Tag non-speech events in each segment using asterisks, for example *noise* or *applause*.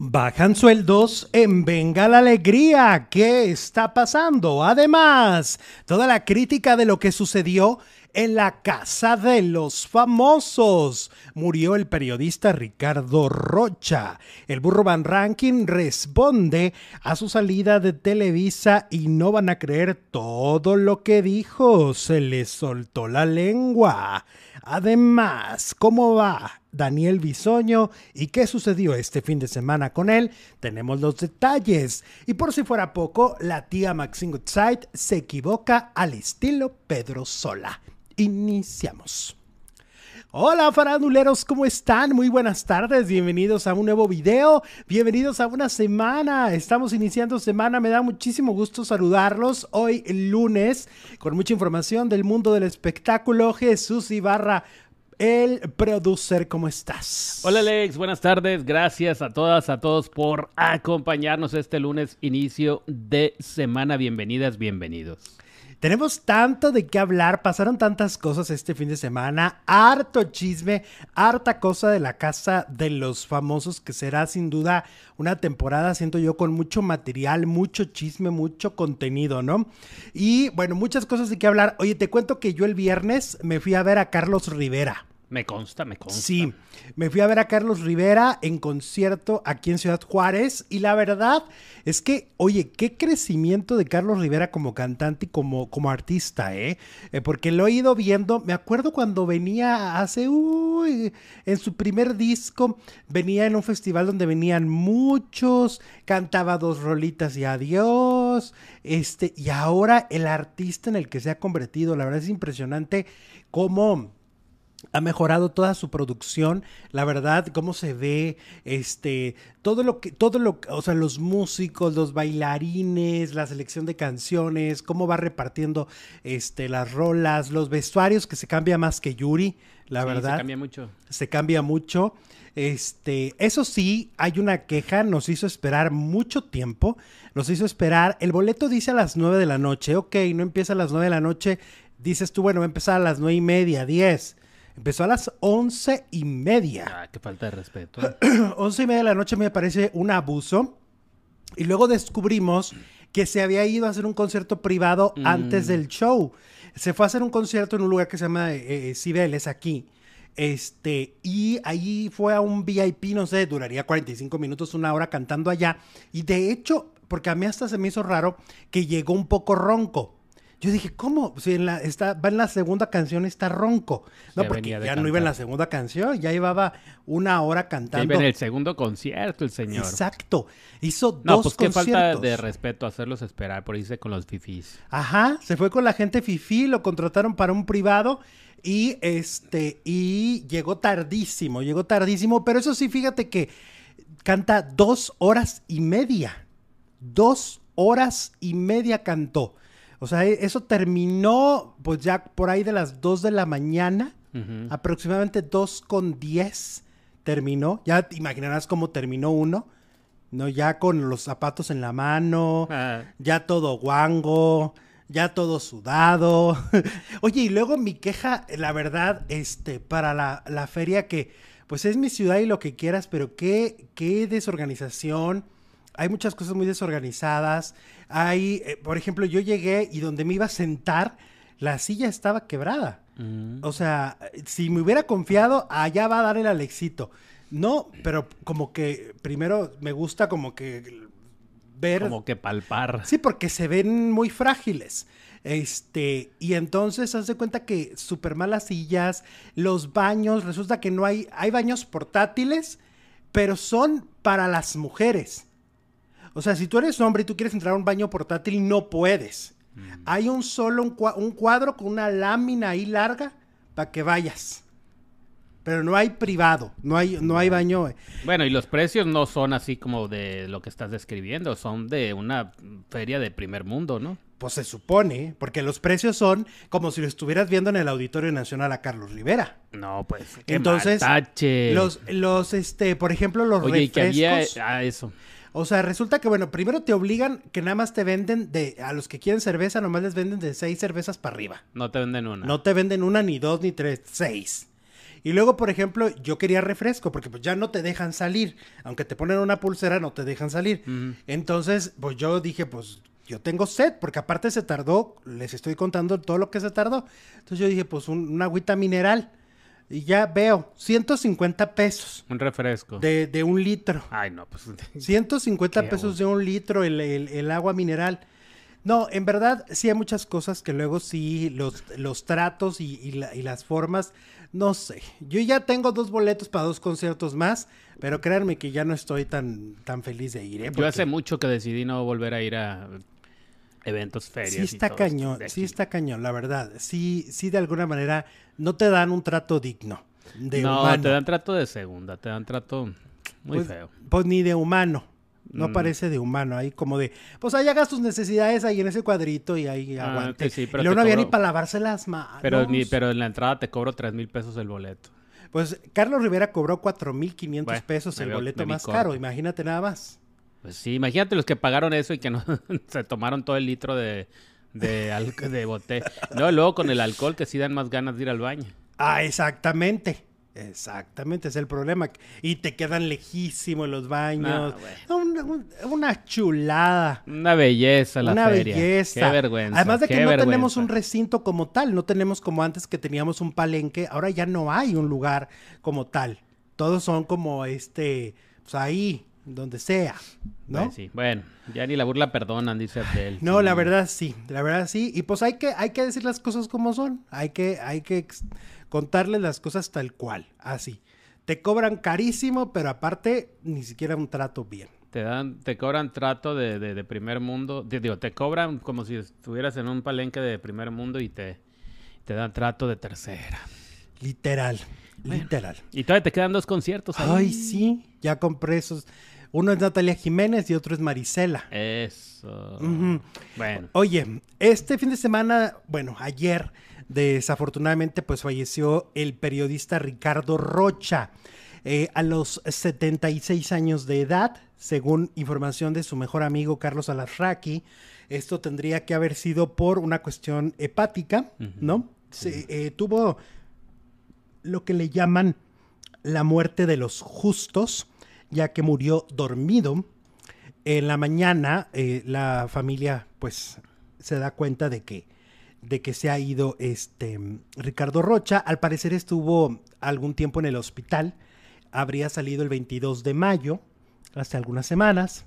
Bajan sueldos en Venga la Alegría. ¿Qué está pasando? Además, toda la crítica de lo que sucedió en la Casa de los Famosos. Murió el periodista Ricardo Rocha. El burro Van Ranking responde a su salida de Televisa y no van a creer todo lo que dijo. Se le soltó la lengua. Además, ¿cómo va Daniel Bisoño y qué sucedió este fin de semana con él? Tenemos los detalles. Y por si fuera poco, la tía Maxine Goodside se equivoca al estilo Pedro Sola. Iniciamos. Hola faranduleros, ¿cómo están? Muy buenas tardes, bienvenidos a un nuevo video, bienvenidos a una semana, estamos iniciando semana, me da muchísimo gusto saludarlos hoy lunes con mucha información del mundo del espectáculo, Jesús Ibarra. El producer, ¿cómo estás? Hola Alex, buenas tardes. Gracias a todas, a todos por acompañarnos este lunes, inicio de semana. Bienvenidas, bienvenidos. Tenemos tanto de qué hablar, pasaron tantas cosas este fin de semana, harto chisme, harta cosa de la casa de los famosos, que será sin duda una temporada, siento yo, con mucho material, mucho chisme, mucho contenido, ¿no? Y bueno, muchas cosas de qué hablar. Oye, te cuento que yo el viernes me fui a ver a Carlos Rivera. Me consta, me consta. Sí, me fui a ver a Carlos Rivera en concierto aquí en Ciudad Juárez y la verdad es que, oye, qué crecimiento de Carlos Rivera como cantante y como, como artista, ¿eh? ¿eh? Porque lo he ido viendo, me acuerdo cuando venía hace, uy, en su primer disco, venía en un festival donde venían muchos, cantaba dos rolitas y adiós, este, y ahora el artista en el que se ha convertido, la verdad es impresionante cómo ha mejorado toda su producción, la verdad, cómo se ve, este, todo lo que, todo lo, o sea, los músicos, los bailarines, la selección de canciones, cómo va repartiendo, este, las rolas, los vestuarios que se cambia más que Yuri, la verdad. Se cambia mucho. Se cambia mucho. Este, eso sí, hay una queja, nos hizo esperar mucho tiempo, nos hizo esperar, el boleto dice a las nueve de la noche, ok, no empieza a las nueve de la noche, dices tú, bueno, va a empezar a las nueve y media, diez Empezó a las once y media. Ah, qué falta de respeto. *clears throat* once y media de la noche me parece un abuso. Y luego descubrimos que se había ido a hacer un concierto privado mm. antes del show. Se fue a hacer un concierto en un lugar que se llama eh, eh Cibeles, aquí. Este, y ahí fue a un VIP, no sé, duraría 45 minutos, una hora cantando allá. Y de hecho, porque a mí hasta se me hizo raro que llegó un poco ronco. Yo dije, ¿cómo? Si en la, está, va en la segunda canción, está ronco. No, porque ya no iba en la segunda canción, ya llevaba una hora cantando. iba en el segundo concierto el señor. Exacto. Hizo no, dos pues qué falta de respeto hacerlos esperar por irse con los fifís. Ajá, se fue con la gente fifí, lo contrataron para un privado y este, y llegó tardísimo, llegó tardísimo, pero eso sí, fíjate que canta dos horas y media. Dos horas y media cantó. O sea, e, eso terminó pues ya por ahí de las 2 de la mañana, aproximadamente 2 con 10 terminó. Ya te imaginarás cómo terminó uno, ¿no? Ya con los zapatos en la mano, ah. ya todo guango, ya todo sudado. *laughs* Oye, y luego mi queja, la verdad, este, para la, la feria que, pues es mi ciudad y lo que quieras, pero qué, qué desorganización hay muchas cosas muy desorganizadas. Hay, eh, por ejemplo, yo llegué y donde me iba a sentar, la silla estaba quebrada. Mm. O sea, si me hubiera confiado, allá va a dar el Alexito. No, pero como que primero me gusta como que ver. Como que palpar. Sí, porque se ven muy frágiles. Este, y entonces haz de cuenta que súper malas sillas, los baños, resulta que no hay, hay baños portátiles, pero son para las mujeres. O sea, si tú eres hombre y tú quieres entrar a un baño portátil, no puedes. Mm. Hay un solo, un, cuadro con una lámina ahí larga para que vayas. Pero no hay privado, no hay, no hay baño. Bueno, y los precios no son así como de lo que estás describiendo, son de una feria de primer mundo, ¿no? Pues se supone, porque los precios son como si lo estuvieras viendo en el Auditorio Nacional a Carlos Rivera. No, pues. Entonces, los, los, este, por ejemplo, los Oye, y que había ah, eso. O sea, resulta que, bueno, primero te obligan que nada más te venden de, a los que quieren cerveza, nomás les venden de seis cervezas para arriba. No te venden una. No te venden una, ni dos, ni tres, seis. Y luego, por ejemplo, yo quería refresco, porque pues ya no te dejan salir. Aunque te ponen una pulsera, no te dejan salir. Entonces, pues yo dije, pues yo tengo sed, porque aparte se tardó, les estoy contando todo lo que se tardó. Entonces yo dije, pues una agüita mineral. Y ya veo, 150 pesos. Un refresco. De, de un litro. Ay, no, pues. *laughs* 150 pesos de un litro el, el, agua mineral. No, en verdad sí hay muchas cosas que luego sí, los, los tratos y, y, las formas, no sé. Yo ya tengo dos boletos para dos conciertos más, pero créanme que ya no estoy tan, tan feliz de ir. ¿eh? Yo hace mucho que decidí no volver a ir a eventos, ferias. Sí está cañón, sí está cañón, la verdad. Sí, sí de alguna manera no te dan un trato digno. De no, te dan trato de segunda, te dan trato muy pues, feo. Pues ni de humano. No mm. parece de humano, ahí como de, pues ahí hagas tus necesidades ahí en ese cuadrito y ahí ah, aguante. y luego no había ni para lavarse las manos. Pero, pero en la entrada te cobro tres mil pesos el boleto. Pues Carlos Rivera cobró cuatro mil quinientos pesos el boleto más caro, imagínate nada más. Pues sí, imagínate los que pagaron eso y que no *laughs* se tomaron todo el litro de, de, de boté. No, luego con el alcohol que sí dan más ganas de ir al baño. Ah, exactamente. Exactamente, es el problema. Y te quedan lejísimos los baños. una, chulada. Una belleza la una feria. belleza. Qué vergüenza. Además de que no tenemos un recinto como tal, no tenemos como antes que teníamos un palenque, ahora ya no hay un lugar como tal. Todos son como este, pues ahí, donde sea, ¿no? Pues sí, bueno, ya ni la burla perdonan, dice Abdel. No, la verdad sí, la verdad sí. Y pues hay que, hay que decir las cosas como son. Hay que, hay que contarles las cosas tal cual, así. Te cobran carísimo, pero aparte ni siquiera un trato bien. Te dan, te cobran trato de, de, primer mundo, digo, te cobran como si estuvieras en un palenque de primer mundo y te, te dan trato de tercera. Literal, literal. Y todavía te quedan dos conciertos ahí. Ay, sí, ya compré esos. Uno es Natalia Jiménez y otro es Marisela. Eso. Bueno. Oye, este fin de semana, bueno, ayer, desafortunadamente, pues falleció el periodista Ricardo Rocha. Eh, a los 76 años de edad, según información de su mejor amigo Carlos Alarraqui, esto tendría que haber sido por una cuestión hepática, ¿no? Se, eh, tuvo lo que le llaman la muerte de los justos, ya que murió dormido. En la mañana eh, la familia pues se da cuenta de que, de que se ha ido este Ricardo Rocha. Al parecer estuvo algún tiempo en el hospital. Habría salido el 22 de mayo, hace algunas semanas.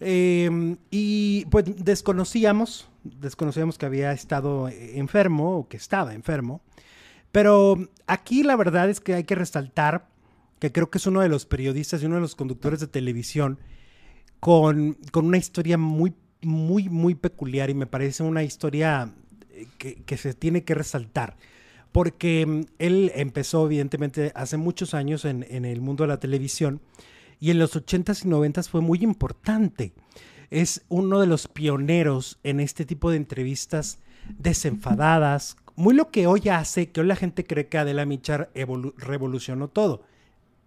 Em, y pues desconocíamos, desconocíamos que había estado enfermo o que estaba enfermo. Pero aquí la verdad es que hay que resaltar que creo que es uno de los periodistas y uno de los conductores de televisión con, una historia muy, muy, muy peculiar y me parece una historia eh, que, se tiene que resaltar. Porque mm, él empezó, evidentemente, hace muchos años en, el mundo de la televisión y en los 80s y 90s fue muy importante. Es uno de los pioneros en este tipo de entrevistas desenfadadas, muy lo que hoy hace que hoy la gente cree que Adela Michar revolucionó todo.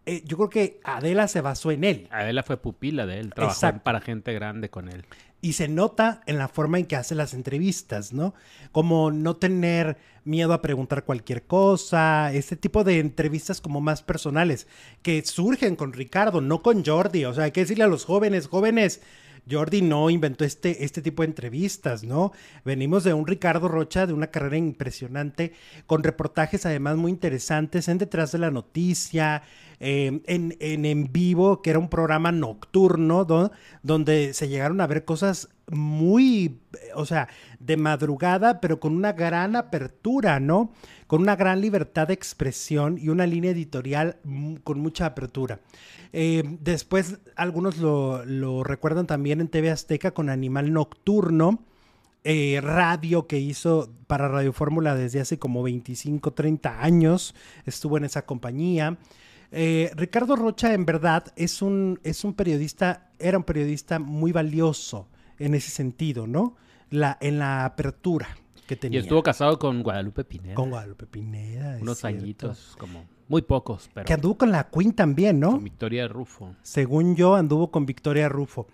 Eh, yo creo que Adela se basó en él. Adela fue pupila de él, trabajó para gente grande con él. Y se nota en la forma en que hace las entrevistas, ¿no? Como no tener miedo a preguntar cualquier cosa, este tipo de entrevistas como más personales, que surgen con Ricardo, no con Jordi. O sea, hay que decirle a los jóvenes, jóvenes, Jordi no inventó este, este tipo de entrevistas, ¿no? Venimos de un Ricardo Rocha, de una carrera impresionante, con reportajes además muy interesantes en Detrás de la Noticia, em, en, en, vivo, que era un programa nocturno, donde se llegaron a ver cosas muy, o sea, de madrugada, pero con una gran apertura, ¿no? Con una gran libertad de expresión y una línea editorial con mucha apertura. Eh, después algunos lo, recuerdan también en TV Azteca con Animal Nocturno, eh, radio que hizo para Radio Fórmula desde hace como 25, 30 años, estuvo en esa compañía. Eh, Ricardo Rocha en verdad es un, es un periodista, era un periodista muy valioso en ese sentido, ¿no? La, en la apertura. que tenía. Y estuvo casado con Guadalupe Pineda. Con Guadalupe Pineda. Unos cierto. añitos, como muy pocos, pero Que anduvo con la Queen también, ¿no? con Victoria Rufo. Según yo, anduvo con Victoria Rufo.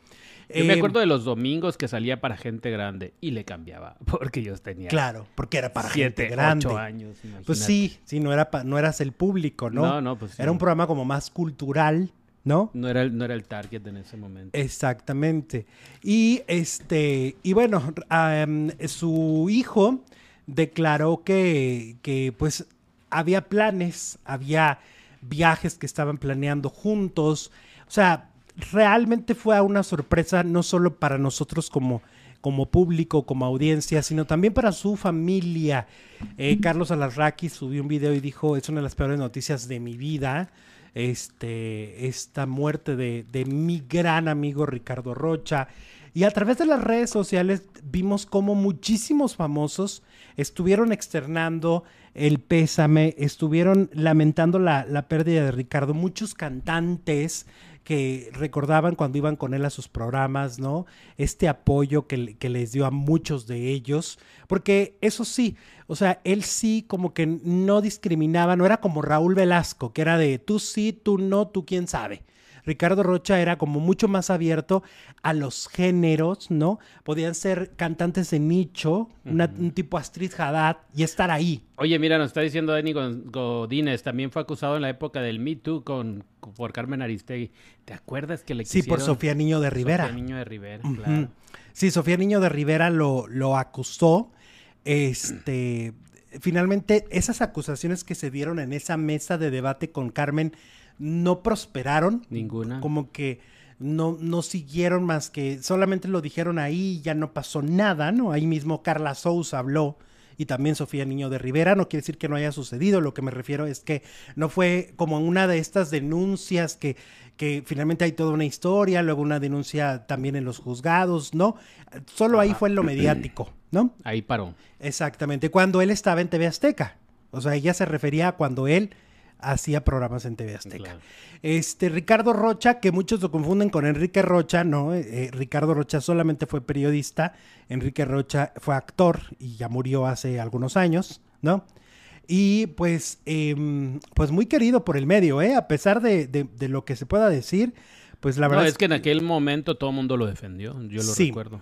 Yo me Eh, acuerdo de los domingos que salía para gente grande y le cambiaba, *laughs* porque yo tenía Claro, porque era para siete, gente grande. ocho años. Pues sí, sí, no, era pa- no eras el público, ¿no? No, no, pues sí. Era un programa como más cultural, ¿no? No era, el, no era el target en ese momento. Exactamente. Y este, y bueno, su hijo declaró que, que pues había planes, había viajes que estaban planeando juntos. O sea, realmente fue una sorpresa no solo para nosotros como, como público, como audiencia, sino también para su familia. Eh, Carlos Alarraqui subió un video y dijo, es una de las peores noticias de mi vida este, esta muerte de, de mi gran amigo Ricardo Rocha. Y a través de las redes sociales vimos cómo muchísimos famosos estuvieron externando el pésame, estuvieron lamentando la, la pérdida de Ricardo. Muchos cantantes que recordaban cuando iban con él a sus programas, ¿no? Este apoyo que, que les dio a muchos de ellos, porque eso sí, o sea, él sí como que no discriminaba, no era como Raúl Velasco, que era de tú sí, tú no, tú quién sabe. Ricardo Rocha era como mucho más abierto a los géneros, ¿no? Podían ser cantantes de nicho, una- un tipo Astrid Haddad y estar ahí. Oye, mira, nos está diciendo Denny Godínez, también fue acusado en la época del Me Too con, por Carmen Aristegui. ¿Te acuerdas que le Sí, por quisieron- Sofía Niño de Rivera. Sofía Niño de Rivera, claro. Sí, Sofía Niño de Rivera lo, lo acusó. Este, finalmente, esas acusaciones que se dieron en esa mesa de debate con Carmen no prosperaron. Ninguna. Como que no, no siguieron más que solamente lo dijeron ahí y ya no pasó nada, ¿no? Ahí mismo Carla Sousa habló y también Sofía Niño de Rivera. No quiere decir que no haya sucedido, lo que me refiero es que no fue como una de estas denuncias que, que finalmente hay toda una historia, luego una denuncia también en los juzgados, ¿no? Solo ahí fue en lo *clears throat* mediático, ¿no? Ahí paró. Exactamente, cuando él estaba en TV Azteca. O sea, ella se refería a cuando él hacía programas en TV Azteca. Claro. Este Ricardo Rocha, que muchos lo confunden con Enrique Rocha, no, Eh, eh, Ricardo Rocha solamente fue periodista, Enrique Rocha fue actor y ya murió hace algunos años, ¿no? Y pues, em, pues muy querido por el medio, ¿eh? A pesar de, de- de lo que se pueda decir, pues la No, verdad es que en aquel momento todo el mundo lo defendió, yo lo Sí. recuerdo.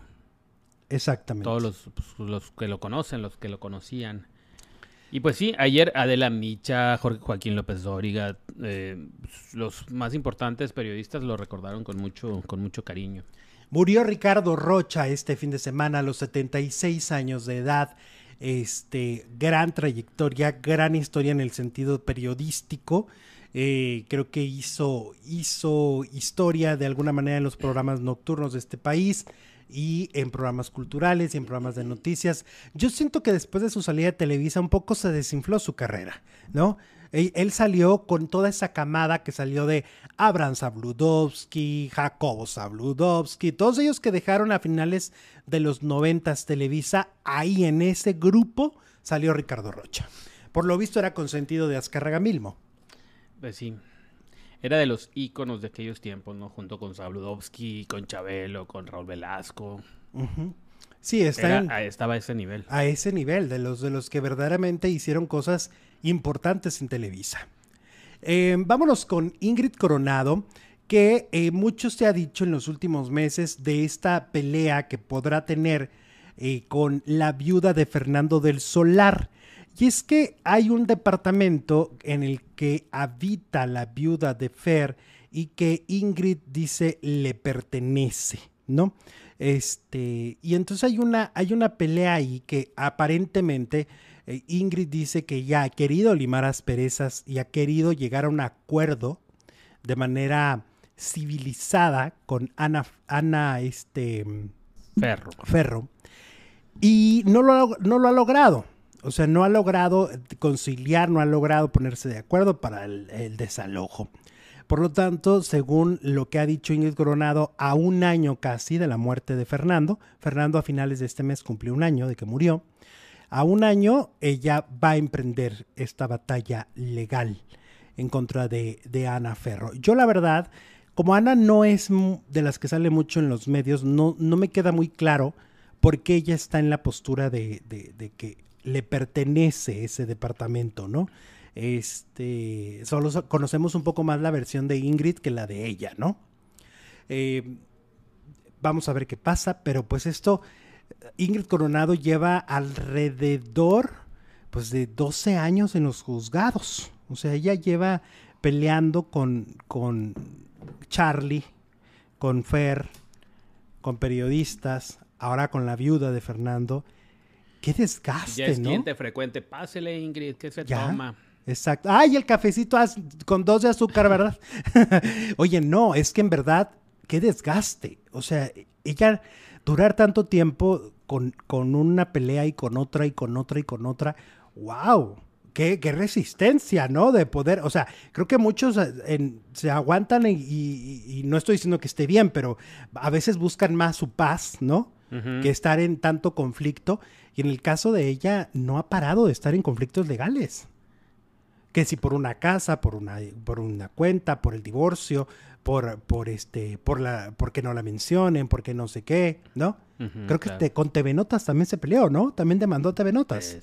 Exactamente. Todos los, pues, los que lo conocen, los que lo conocían. Y pues sí, ayer Adela Micha, Jorge Joaquín López Dóriga, eh, los más importantes periodistas lo recordaron con mucho, con mucho cariño. Murió Ricardo Rocha este fin de semana a los 76 años de edad. Este, gran trayectoria, gran historia en el sentido periodístico. Eh, creo que hizo, hizo historia de alguna manera en los programas nocturnos de este país y en programas culturales y en programas de noticias. Yo siento que después de su salida de Televisa un poco se desinfló su carrera, ¿no? Él, salió con toda esa camada que salió de Abraham Sabludowski, Jacobo Sabludowski, todos ellos que dejaron a finales de los noventas Televisa, ahí en ese grupo salió Ricardo Rocha. Por lo visto era consentido de Azcárraga Milmo. Pues sí. Era de los íconos de aquellos tiempos, ¿no? Junto con Sabludowski, con Chabelo, con Raúl Velasco. Sí, está Era- en- a- estaba a ese nivel. a ese nivel, de los, de los que verdaderamente hicieron cosas importantes en Televisa. Eh, vámonos con Ingrid Coronado, que eh, mucho se ha dicho en los últimos meses de esta pelea que podrá tener eh, con la viuda de Fernando del Solar. Y es que hay un departamento en el que habita la viuda de Fer y que Ingrid dice le pertenece, ¿no? Este, y entonces hay una, hay una pelea ahí que aparentemente eh, Ingrid dice que ya ha querido limar asperezas y ha querido llegar a un acuerdo de manera civilizada con Ana, Ana este, Ferro. Ferro y no lo, no lo ha logrado. O sea, no ha logrado conciliar, no ha logrado ponerse de acuerdo para el, desalojo. Por lo tanto, según lo que ha dicho Ingrid Coronado, a un año casi de la muerte de Fernando, Fernando a finales de este mes cumplió un año de que murió, a un año ella va a emprender esta batalla legal en contra de, de Ana Ferro. Yo la verdad, como Ana no es de las que sale mucho en los medios, no, no me queda muy claro porque ella está en la postura de- de que le pertenece ese departamento, ¿no? Este, solo so- conocemos un poco más la versión de Ingrid que la de ella, ¿no? Eh, vamos a ver qué pasa, pero pues esto, Ingrid Coronado lleva alrededor, pues de 12 años en los juzgados. O sea, ella lleva peleando con, con Charlie, con Fer, con periodistas, ahora con la viuda de Fernando. Qué desgaste, Ya es ¿no? cliente frecuente. Pásele, Ingrid, ¿qué se Ya. toma? Exacto. Ay, el cafecito con dos de azúcar, ¿verdad? *laughs* Oye, no, es que en verdad, qué desgaste. O sea, ella durar tanto tiempo con, con una pelea y con otra y con otra y con otra, wow. Qué, qué resistencia, ¿no? De poder, o sea, creo que muchos eh, en- se aguantan y, y- y no estoy diciendo que esté bien, pero a veces buscan más su paz, ¿no? Que estar en tanto conflicto. Y en el caso de ella, no ha parado de estar en conflictos legales. Que si por una casa, por una, por una cuenta, por el divorcio, por, por este, por la, porque no la mencionen, porque no sé qué, ¿no? Creo que claro. te- con TV Notas también se peleó, ¿no? También demandó TV Notas.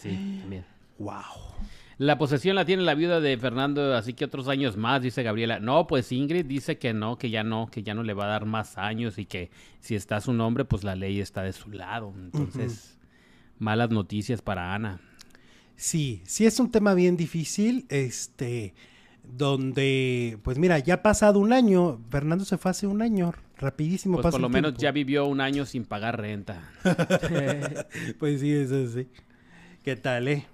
Sí, también. Wow. La posesión la tiene la viuda de Fernando, así que otros años más, dice Gabriela. No, pues Ingrid dice que no, que ya no, que ya no le va a dar más años y que si está su nombre, pues la ley está de su lado. Entonces, malas noticias para Ana. Sí, sí es un tema bien difícil, este, donde, pues mira, ya ha pasado un año, Fernando se fue hace un año, rapidísimo Pues por lo menos tiempo. ya vivió un año sin pagar renta. *laughs* Pues sí, eso sí. ¿Qué tal, eh?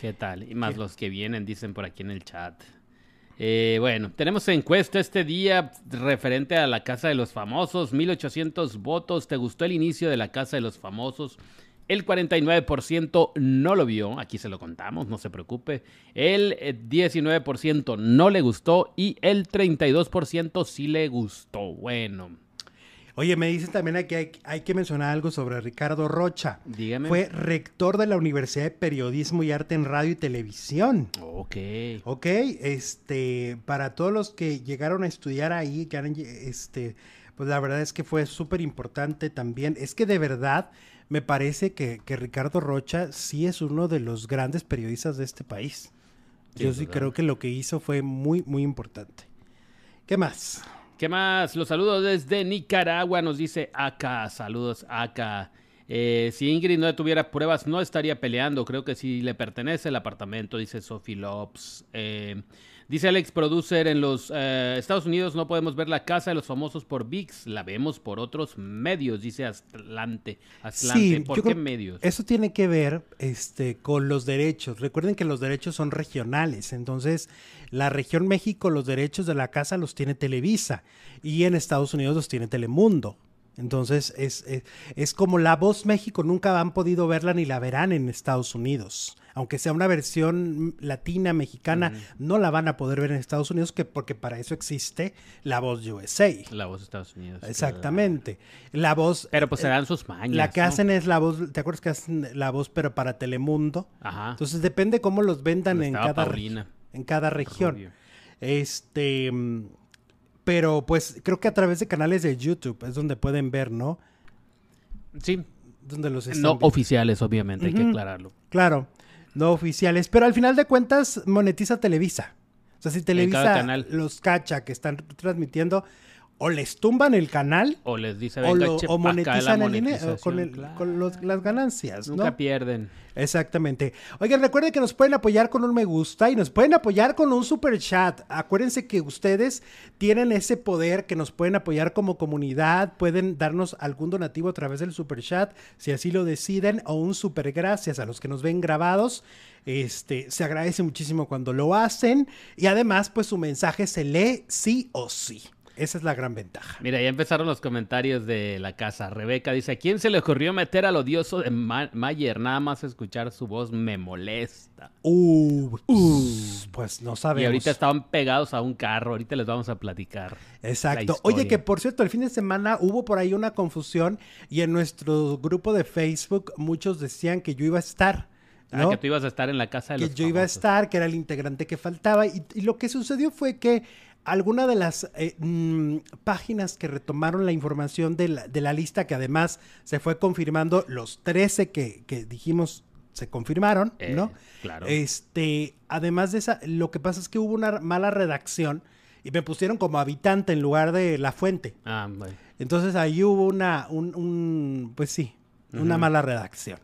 ¿Qué tal? Y más los que vienen, dicen por aquí en el chat. Eh, bueno, tenemos encuesta este día referente a la Casa de los Famosos, 1800 votos. ¿Te gustó el inicio de la Casa de los Famosos? El 49% no lo vio, aquí se lo contamos, no se preocupe. El eh, 19% no le gustó y el 32% sí le gustó. Bueno, Oye, me dicen también que hay, hay que mencionar algo sobre Ricardo Rocha. dígame. Fue rector de la Universidad de Periodismo y Arte en Radio y Televisión. Ok. Ok, este, para todos los que llegaron a estudiar ahí, que han, este, pues la verdad es que fue súper importante también. Es que de verdad me parece que, que Ricardo Rocha sí es uno de los grandes periodistas de este país. Sí, Yo sí ¿verdad? creo que lo que hizo fue muy, muy importante. ¿Qué más? ¿Qué más? Los saludos desde Nicaragua, nos dice acá. Saludos acá. Eh, si Ingrid no tuviera pruebas, no estaría peleando. Creo que sí le pertenece el apartamento, dice Sophie Lopes. Eh, dice Alex Producer, en los eh, Estados Unidos no podemos ver la casa de los famosos por VIX, la vemos por otros medios, dice Atlante. Atlante. ¿Por yo qué medios? Eso tiene que ver este, con los derechos. Recuerden que los derechos son regionales. Entonces, la región México, los derechos de la casa los tiene Televisa. Y en Estados Unidos los tiene Telemundo. Entonces, es, es, es como La Voz México, nunca han podido verla ni la verán en Estados Unidos. Aunque sea una versión latina, mexicana, no la van a poder ver en Estados Unidos que, porque para eso existe La Voz USA. La voz de Estados Unidos. Exactamente. La voz... Pero pues eh, serán sus mañas. la que ¿no? hacen es la voz, ¿te acuerdas que hacen la voz pero para Telemundo? Ajá. Entonces depende cómo los vendan en cada, Paulina. regi- en cada región. Rubio. Este, mm, pero pues creo que a través de canales de YouTube es donde pueden ver, ¿no? Sí, Donde los están no viendo. oficiales, obviamente, hay que aclararlo. Claro, no oficiales, pero al final de cuentas monetiza Televisa. O sea, si Televisa los cacha que están transmitiendo o les tumban el canal O les dice, o, venga, lo- che, o la monetizan el dinero con, monetización", el- claro. con los- las ganancias, Nunca ¿no? pierden. Exactamente. Oigan, recuerden que nos pueden apoyar con un me gusta y nos pueden apoyar con un super chat. Acuérdense que ustedes tienen ese poder que nos pueden apoyar como comunidad, pueden darnos algún donativo a través del super chat, si así lo deciden, o un super gracias a los que nos ven grabados. Este, se agradece muchísimo cuando lo hacen y además pues su mensaje se lee sí o sí. Esa es la gran ventaja. Mira, ya empezaron los comentarios de la casa. Rebeca dice, ¿a quién se le ocurrió meter al odioso de Ma- Mayer? Nada más escuchar su voz me molesta. Uh, pues no sabemos. Y ahorita estaban pegados a un carro. Ahorita les vamos a platicar. Exacto. Oye, que por cierto, el fin de semana hubo por ahí una confusión y en nuestro grupo de Facebook muchos decían que yo iba a estar. Ah, ¿no? que tú ibas a estar en la casa de que los yo iba a estar, que era el integrante que faltaba. Y, y lo que sucedió fue que alguna de las eh, mm, páginas que retomaron la información de la, de la, lista, que además se fue confirmando, los 13 que, que dijimos se confirmaron, Eh, ¿no? claro. Este, además de esa, lo que pasa es que hubo una mala redacción y me pusieron como habitante en lugar de la fuente. Ah, bueno. Entonces ahí hubo una, un, un pues sí, una mala redacción.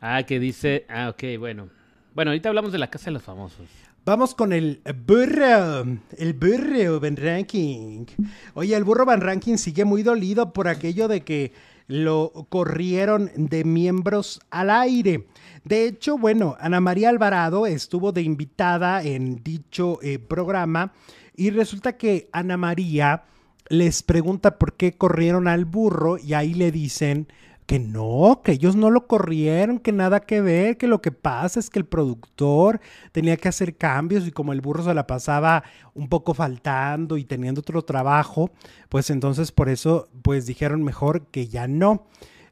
Ah, que dice. Ah, ok, bueno. Bueno, ahorita hablamos de la casa de los famosos. Vamos con el burro, el burro Van Ranking. Oye, el burro Van Ranking sigue muy dolido por aquello de que lo corrieron de miembros al aire. De hecho, bueno, Ana María Alvarado estuvo de invitada en dicho eh, programa y resulta que Ana María les pregunta por qué corrieron al burro y ahí le dicen que no, que ellos no lo corrieron, que nada que ver, que lo que pasa es que el productor tenía que hacer cambios y como el burro se la pasaba un poco faltando y teniendo otro trabajo, pues entonces por eso pues dijeron mejor que ya no,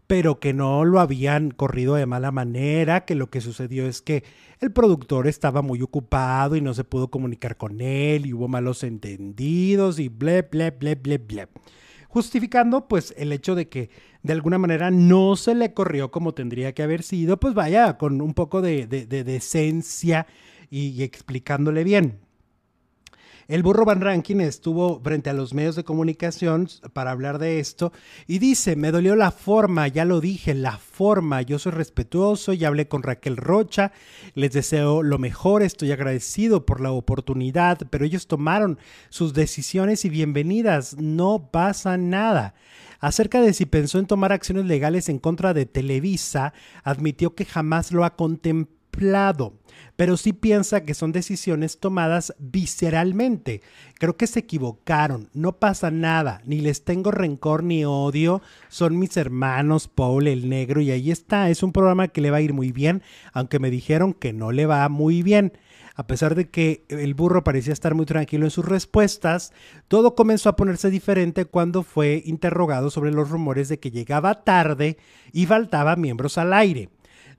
pero que no lo habían corrido de mala manera, que lo que sucedió es que el productor estaba muy ocupado y no se pudo comunicar con él y hubo malos entendidos y ble, ble, ble, ble, ble justificando pues el hecho de que de alguna manera no se le corrió como tendría que haber sido, pues vaya, con un poco de, de, de decencia y, explicándole bien. El burro Van Rankin estuvo frente a los medios de comunicación para hablar de esto y dice, me dolió la forma, ya lo dije, la forma, yo soy respetuoso, ya hablé con Raquel Rocha, les deseo lo mejor, estoy agradecido por la oportunidad, pero ellos tomaron sus decisiones y bienvenidas, no pasa nada. Acerca de si pensó en tomar acciones legales en contra de Televisa, admitió que jamás lo ha contemplado pero sí piensa que son decisiones tomadas visceralmente. Creo que se equivocaron, no pasa nada, ni les tengo rencor ni odio, son mis hermanos, Paul el negro, y ahí está, es un programa que le va a ir muy bien, aunque me dijeron que no le va muy bien. A pesar de que el burro parecía estar muy tranquilo en sus respuestas, todo comenzó a ponerse diferente cuando fue interrogado sobre los rumores de que llegaba tarde y faltaba miembros al aire.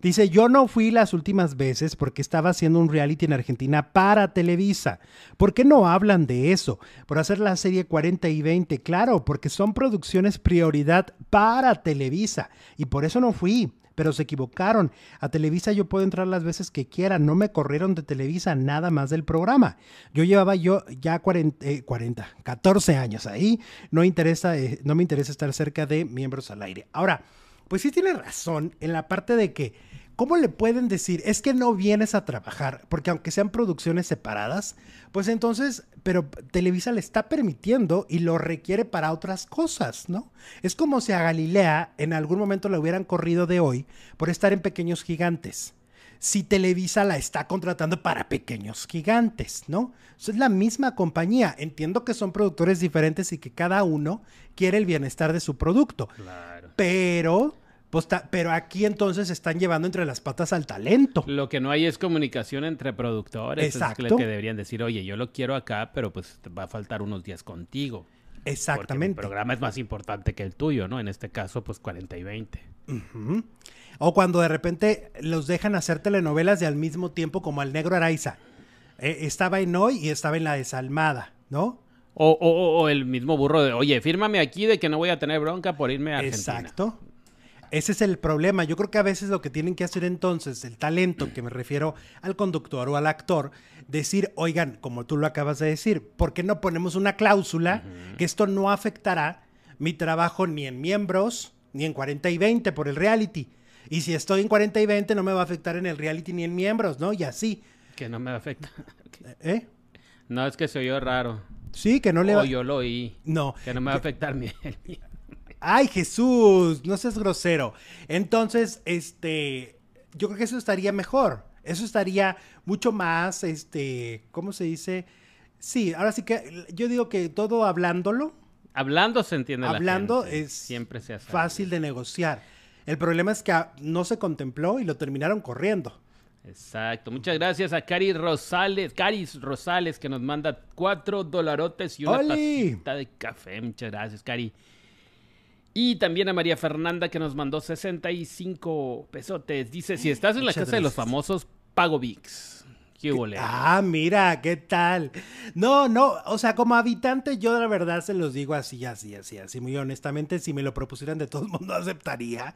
Dice, yo no fui las últimas veces porque estaba haciendo un reality en Argentina para Televisa. ¿Por qué no hablan de eso? Por hacer la serie 40 y 20, claro, porque son producciones prioridad para Televisa. Y por eso no fui, pero se equivocaron. A Televisa yo puedo entrar las veces que quiera. No me corrieron de Televisa nada más del programa. Yo llevaba yo ya 40, eh, 40 14 años ahí. No, interesa, eh, no me interesa estar cerca de miembros al aire. Ahora, pues sí tiene razón en la parte de que ¿Cómo le pueden decir? Es que no vienes a trabajar, porque aunque sean producciones separadas, pues entonces, pero Televisa le está permitiendo y lo requiere para otras cosas, ¿no? Es como si a Galilea en algún momento le hubieran corrido de hoy por estar en Pequeños Gigantes. Si Televisa la está contratando para Pequeños Gigantes, ¿no? es la misma compañía. Entiendo que son productores diferentes y que cada uno quiere el bienestar de su producto. Claro. Pero pues pero aquí entonces están llevando entre las patas al talento. Lo que no hay es comunicación entre productores. Exacto. Es que deberían decir, oye, yo lo quiero acá, pero pues va a faltar unos días contigo. Exactamente. Porque mi programa es más importante que el tuyo, ¿no? En este caso, pues 40 y 20. Uh -huh. O cuando de repente los dejan hacer telenovelas de al mismo tiempo, como al negro Araiza. Eh, estaba en hoy y estaba en la desalmada, ¿no? O, o, o, el mismo burro de, oye, fírmame aquí de que no voy a tener bronca por irme a Argentina. Exacto. Ese es el problema. Yo creo que a veces lo que tienen que hacer entonces, el talento, que me refiero al conductor o al actor, decir, oigan, como tú lo acabas de decir, ¿por qué no ponemos una cláusula uh -huh. que esto no afectará mi trabajo ni en miembros, ni en 40 y 20 por el reality? Y si estoy en 40 y 20 no me va a afectar en el reality ni en miembros, ¿no? Y así. Que no me afecta. ¿Eh? No, es que se oyó raro. Sí, que no le va... O yo lo oí. No. Que no me va a afectar ni Ay, Jesús, no seas grosero. Entonces, este, yo creo que eso estaría mejor. Eso estaría mucho más, este, ¿cómo se dice? Sí, ahora sí que yo digo que todo hablándolo. Hablando se entiende. Hablando la gente. es siempre se hace fácil de negociar. El problema es que no se contempló y lo terminaron corriendo. Exacto. Muchas gracias a Cari Rosales, Caris Rosales, que nos manda cuatro dolarotes y una ¡Oli! tacita de café. Muchas gracias, Cari. Y también a María Fernanda que nos mandó 65 pesotes. Dice, si estás en la Muchas casa de los famosos, pago VIX. ¿Qué hubo, Ah, mira, ¿qué tal? No, no, o sea, como habitante yo la verdad se los digo así, así, así, así, muy honestamente, si me lo propusieran de todo el *laughs* mundo aceptaría.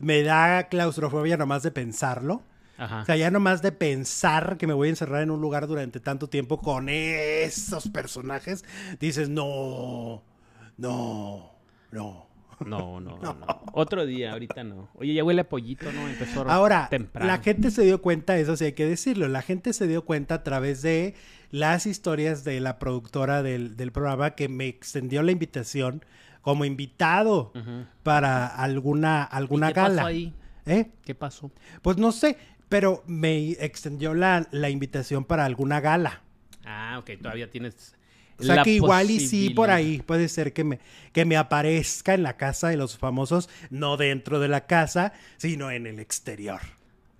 Me da claustrofobia nomás de pensarlo. Ajá. O sea, ya nomás de pensar que me voy a encerrar en un lugar durante tanto tiempo con esos personajes, dices, no, no, no. No, *laughs* no, no, Otro día, ahorita no. Oye, ya huele a pollito, ¿no? Empezó Ahora, temprano. la gente se dio cuenta, eso sí hay que decirlo, la gente se dio cuenta a través de las historias de la productora del, del programa que me extendió la invitación como invitado para alguna, alguna ¿Y qué gala. pasó ahí? ¿Eh? ¿Qué pasó? Pues no sé, pero me extendió la, la invitación para alguna gala. Ah, ok, todavía tienes. O sea que igual y sí por ahí puede ser que me, que me aparezca en la casa de los famosos, no dentro de la casa, sino en el exterior.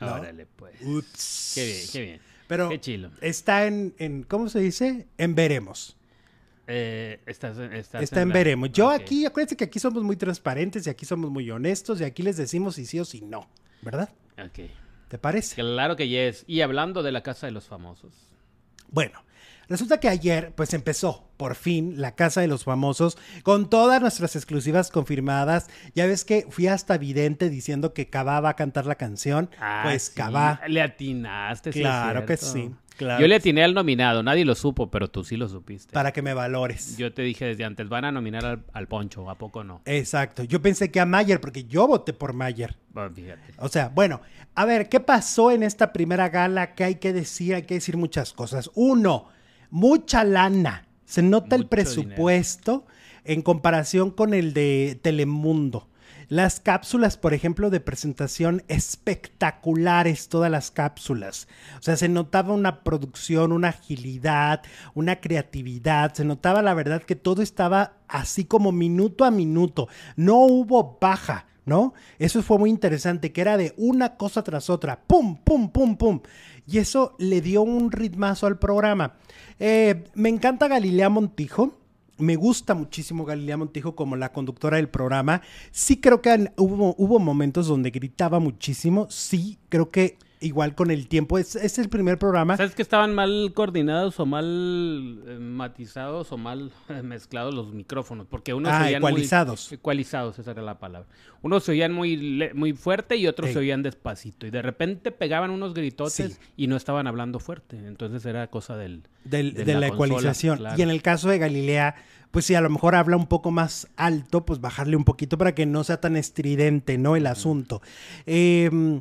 ¿no? Órale, pues. Ups. Qué bien, qué bien. Pero Qué chilo. está en, en, ¿cómo se dice? En veremos. Eh, estás, estás Está en veremos. Yo aquí, acuérdense que aquí somos muy transparentes y aquí somos muy honestos y aquí les decimos si sí o si no, ¿verdad? Ok. ¿Te parece? Claro que yes. Y hablando de la casa de los famosos. Bueno, resulta que ayer pues empezó por fin la Casa de los Famosos con todas nuestras exclusivas confirmadas. Ya ves que fui hasta vidente diciendo que Cabá va a cantar la canción. Ah, pues sí, Cabá. Le atinaste, sí es Claro que sí. Claro Yo le que atiné al nominado, nadie lo supo, pero tú sí lo supiste. Para que me valores. Yo te dije desde antes, van a nominar al, al Poncho, ¿a poco no? Exacto. Yo pensé que a Mayer, porque yo voté por Mayer. Bueno, fíjate. O sea, bueno, a ver, ¿qué pasó en esta primera gala? ¿Qué hay que decir? Hay que decir muchas cosas. Uno, mucha lana. Se nota el presupuesto en comparación con el de Telemundo. Las cápsulas, por ejemplo, de presentación espectaculares, todas las cápsulas. O sea, se notaba una producción, una agilidad, una creatividad. Se notaba, la verdad, que todo estaba así como minuto a minuto. No hubo baja. ¿no? Eso fue muy interesante, que era de una cosa tras otra, pum, pum, pum, pum. Y eso le dio un ritmazo al programa. Eh, me encanta Galilea Montijo. Me gusta muchísimo Galilea Montijo como la conductora del programa. Sí creo que hubo momentos donde gritaba muchísimo. Sí, creo que igual con el tiempo. Es, es el primer programa. ¿Sabes que estaban mal coordinados o mal eh, matizados o mal eh, mezclados los micrófonos? Porque unos Ah, se oían muy- ecualizados. ecualizados, esa era la palabra. Unos se oían muy, muy fuerte y otros Sí. se oían despacito. Y de repente pegaban unos gritotes Sí. y no estaban hablando fuerte. Entonces era cosa del... del- de de, la la, consola, ecualización. claro. Y en el caso de Galilea, pues si a lo mejor habla un poco más alto, pues bajarle un poquito para que no sea tan estridente, ¿no? El asunto. Eh,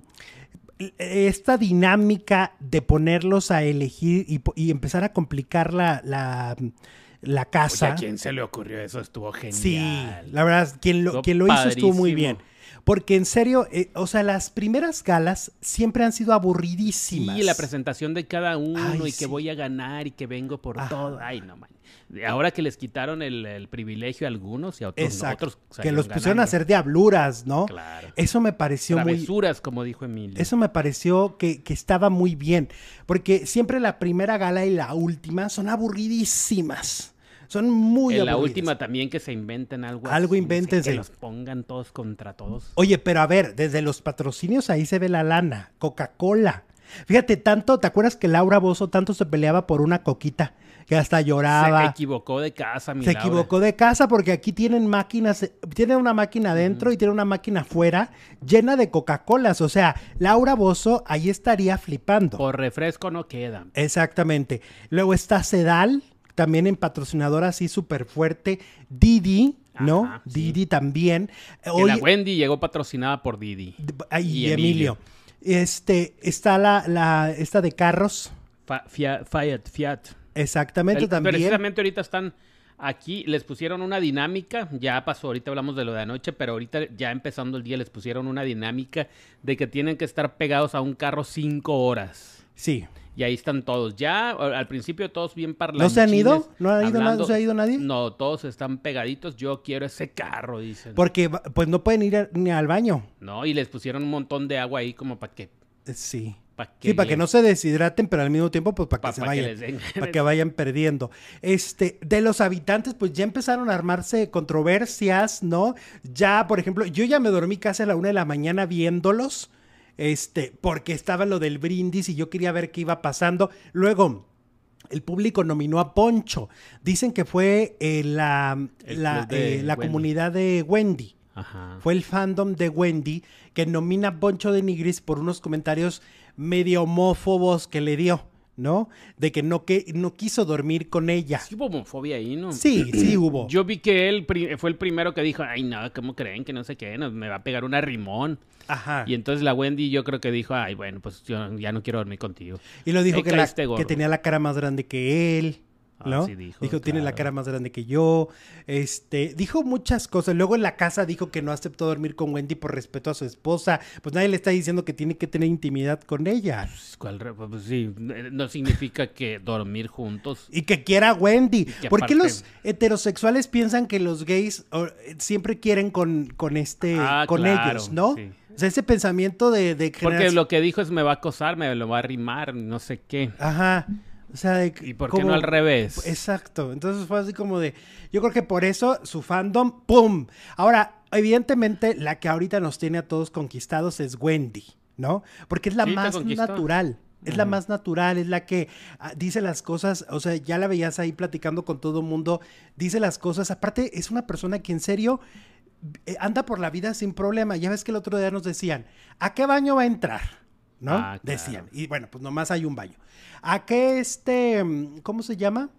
esta dinámica de ponerlos a elegir y, y empezar a complicar la, la, la Oye, casa. ¿a quién se le ocurrió eso? Estuvo genial. Sí, la verdad, quien lo, quien lo hizo estuvo muy bien. Porque en serio, eh, o sea, las primeras galas siempre han sido aburridísimas. Sí, la presentación de cada uno Ay, y que voy a ganar y que vengo por Ajá. todo. Ay, no man. Ahora que les quitaron el, el privilegio a algunos y a otros, no, Exacto. otros que los pusieron a hacer diabluras, ¿no? Claro. Eso me pareció muy... Travesuras, como dijo Emilio. Eso me pareció que, que estaba muy bien, porque siempre la primera gala y la última son aburridísimas. Son muy en la última también que se inventen algo. Algo así, invéntense. Que los pongan todos contra todos. Oye, pero a ver, desde los patrocinios ahí se ve la lana. Coca-Cola. Fíjate, tanto, ¿te acuerdas que Laura Bozo tanto se peleaba por una coquita? Que hasta Se lloraba. equivocó de casa, mi Se Laura. equivocó de casa porque aquí tienen máquinas, tienen una máquina adentro y tienen una máquina afuera llena de Coca-Colas. O sea, Laura Bozo ahí estaría flipando. Por refresco no queda. Exactamente. Luego está Sedal, también en patrocinador así súper fuerte. Didi, ¿no? Ajá, sí. Didi también. Oye, la Wendy llegó patrocinada por Didi. ay, y y Emilio. Emilio. Este, está la, la, esta de carros. Fa- Fiat, Fiat, Fiat. Exactamente, El- también. Precisamente ahorita están aquí, les pusieron una dinámica, ya pasó, ahorita hablamos de lo de anoche, pero ahorita ya empezando el día les pusieron una dinámica de que tienen que estar pegados a un carro cinco horas. Sí. Y ahí están todos. Ya al principio todos bien ¿No parlanchines. se han ido? ¿No ha ido, hablando- ¿no se ha ido nadie? No, todos están pegaditos. Yo quiero ese carro, dicen. Porque pues no pueden ir ni al baño. No, y les pusieron un montón de agua ahí como para que... Eh, Sí. Pa Sí, para que no se deshidraten, pero al mismo tiempo, pues para pa- que se pa' vayan. para que vayan perdiendo. Este, de los habitantes, pues ya empezaron a armarse controversias, ¿no? Ya, por ejemplo, yo ya me dormí casi a la una de la mañana viéndolos. Este, porque estaba lo del brindis y yo quería ver qué iba pasando. Luego, el público nominó a Poncho. Dicen que fue eh, la, la, eh, la comunidad de Wendy. Ajá. Fue el fandom de Wendy que nomina a Poncho de Nigris por unos comentarios medio homófobos que le dio, ¿no? De que no, que, no quiso dormir con ella. Sí hubo homofobia ahí, ¿no? Sí, sí *clears throat* hubo. Yo vi que él fue el primero que dijo, ay, no, ¿cómo creen? Que no sé qué, no, me va a pegar una rimón. Ajá. Y entonces la Wendy yo creo que dijo, ay, bueno, pues yo ya no quiero dormir contigo. Y lo dijo que, la- que tenía la cara más grande que él. Ah, ¿No? sí dijo, tiene la cara más grande que yo. Este, dijo muchas cosas. Luego en la casa dijo que no aceptó dormir con Wendy por respeto a su esposa. Pues nadie le está diciendo que tiene que tener intimidad con ella. Pues, ¿cuál re- pues, sí, eh, no significa que dormir juntos. Y que quiera Wendy. que ¿Por qué los heterosexuales piensan que los gays eh, siempre quieren con, con este, Ah, con claro, ellos, ¿no? sí. O sea, ese pensamiento de, de Porque lo que dijo es me va a acosar, me lo va a rimar, no sé qué. Ajá. O sea, de, ¿Y por qué como- no al revés? Exacto. Entonces fue así como de. Yo creo que por eso su fandom, ¡pum! Ahora, evidentemente, la que ahorita nos tiene a todos conquistados es Wendy, ¿no? Porque es la Sí, más natural. Es la más natural, es la que ah, dice las cosas, o sea, ya la veías ahí platicando con todo el mundo, dice las cosas, aparte es una persona que en serio eh, anda por la vida sin problema. Ya ves que el otro día nos decían, ¿a qué baño va a entrar? ¿No? Ah, claro. Decían. Y bueno, pues nomás hay un baño. ¿A qué este, mm, cómo se llama?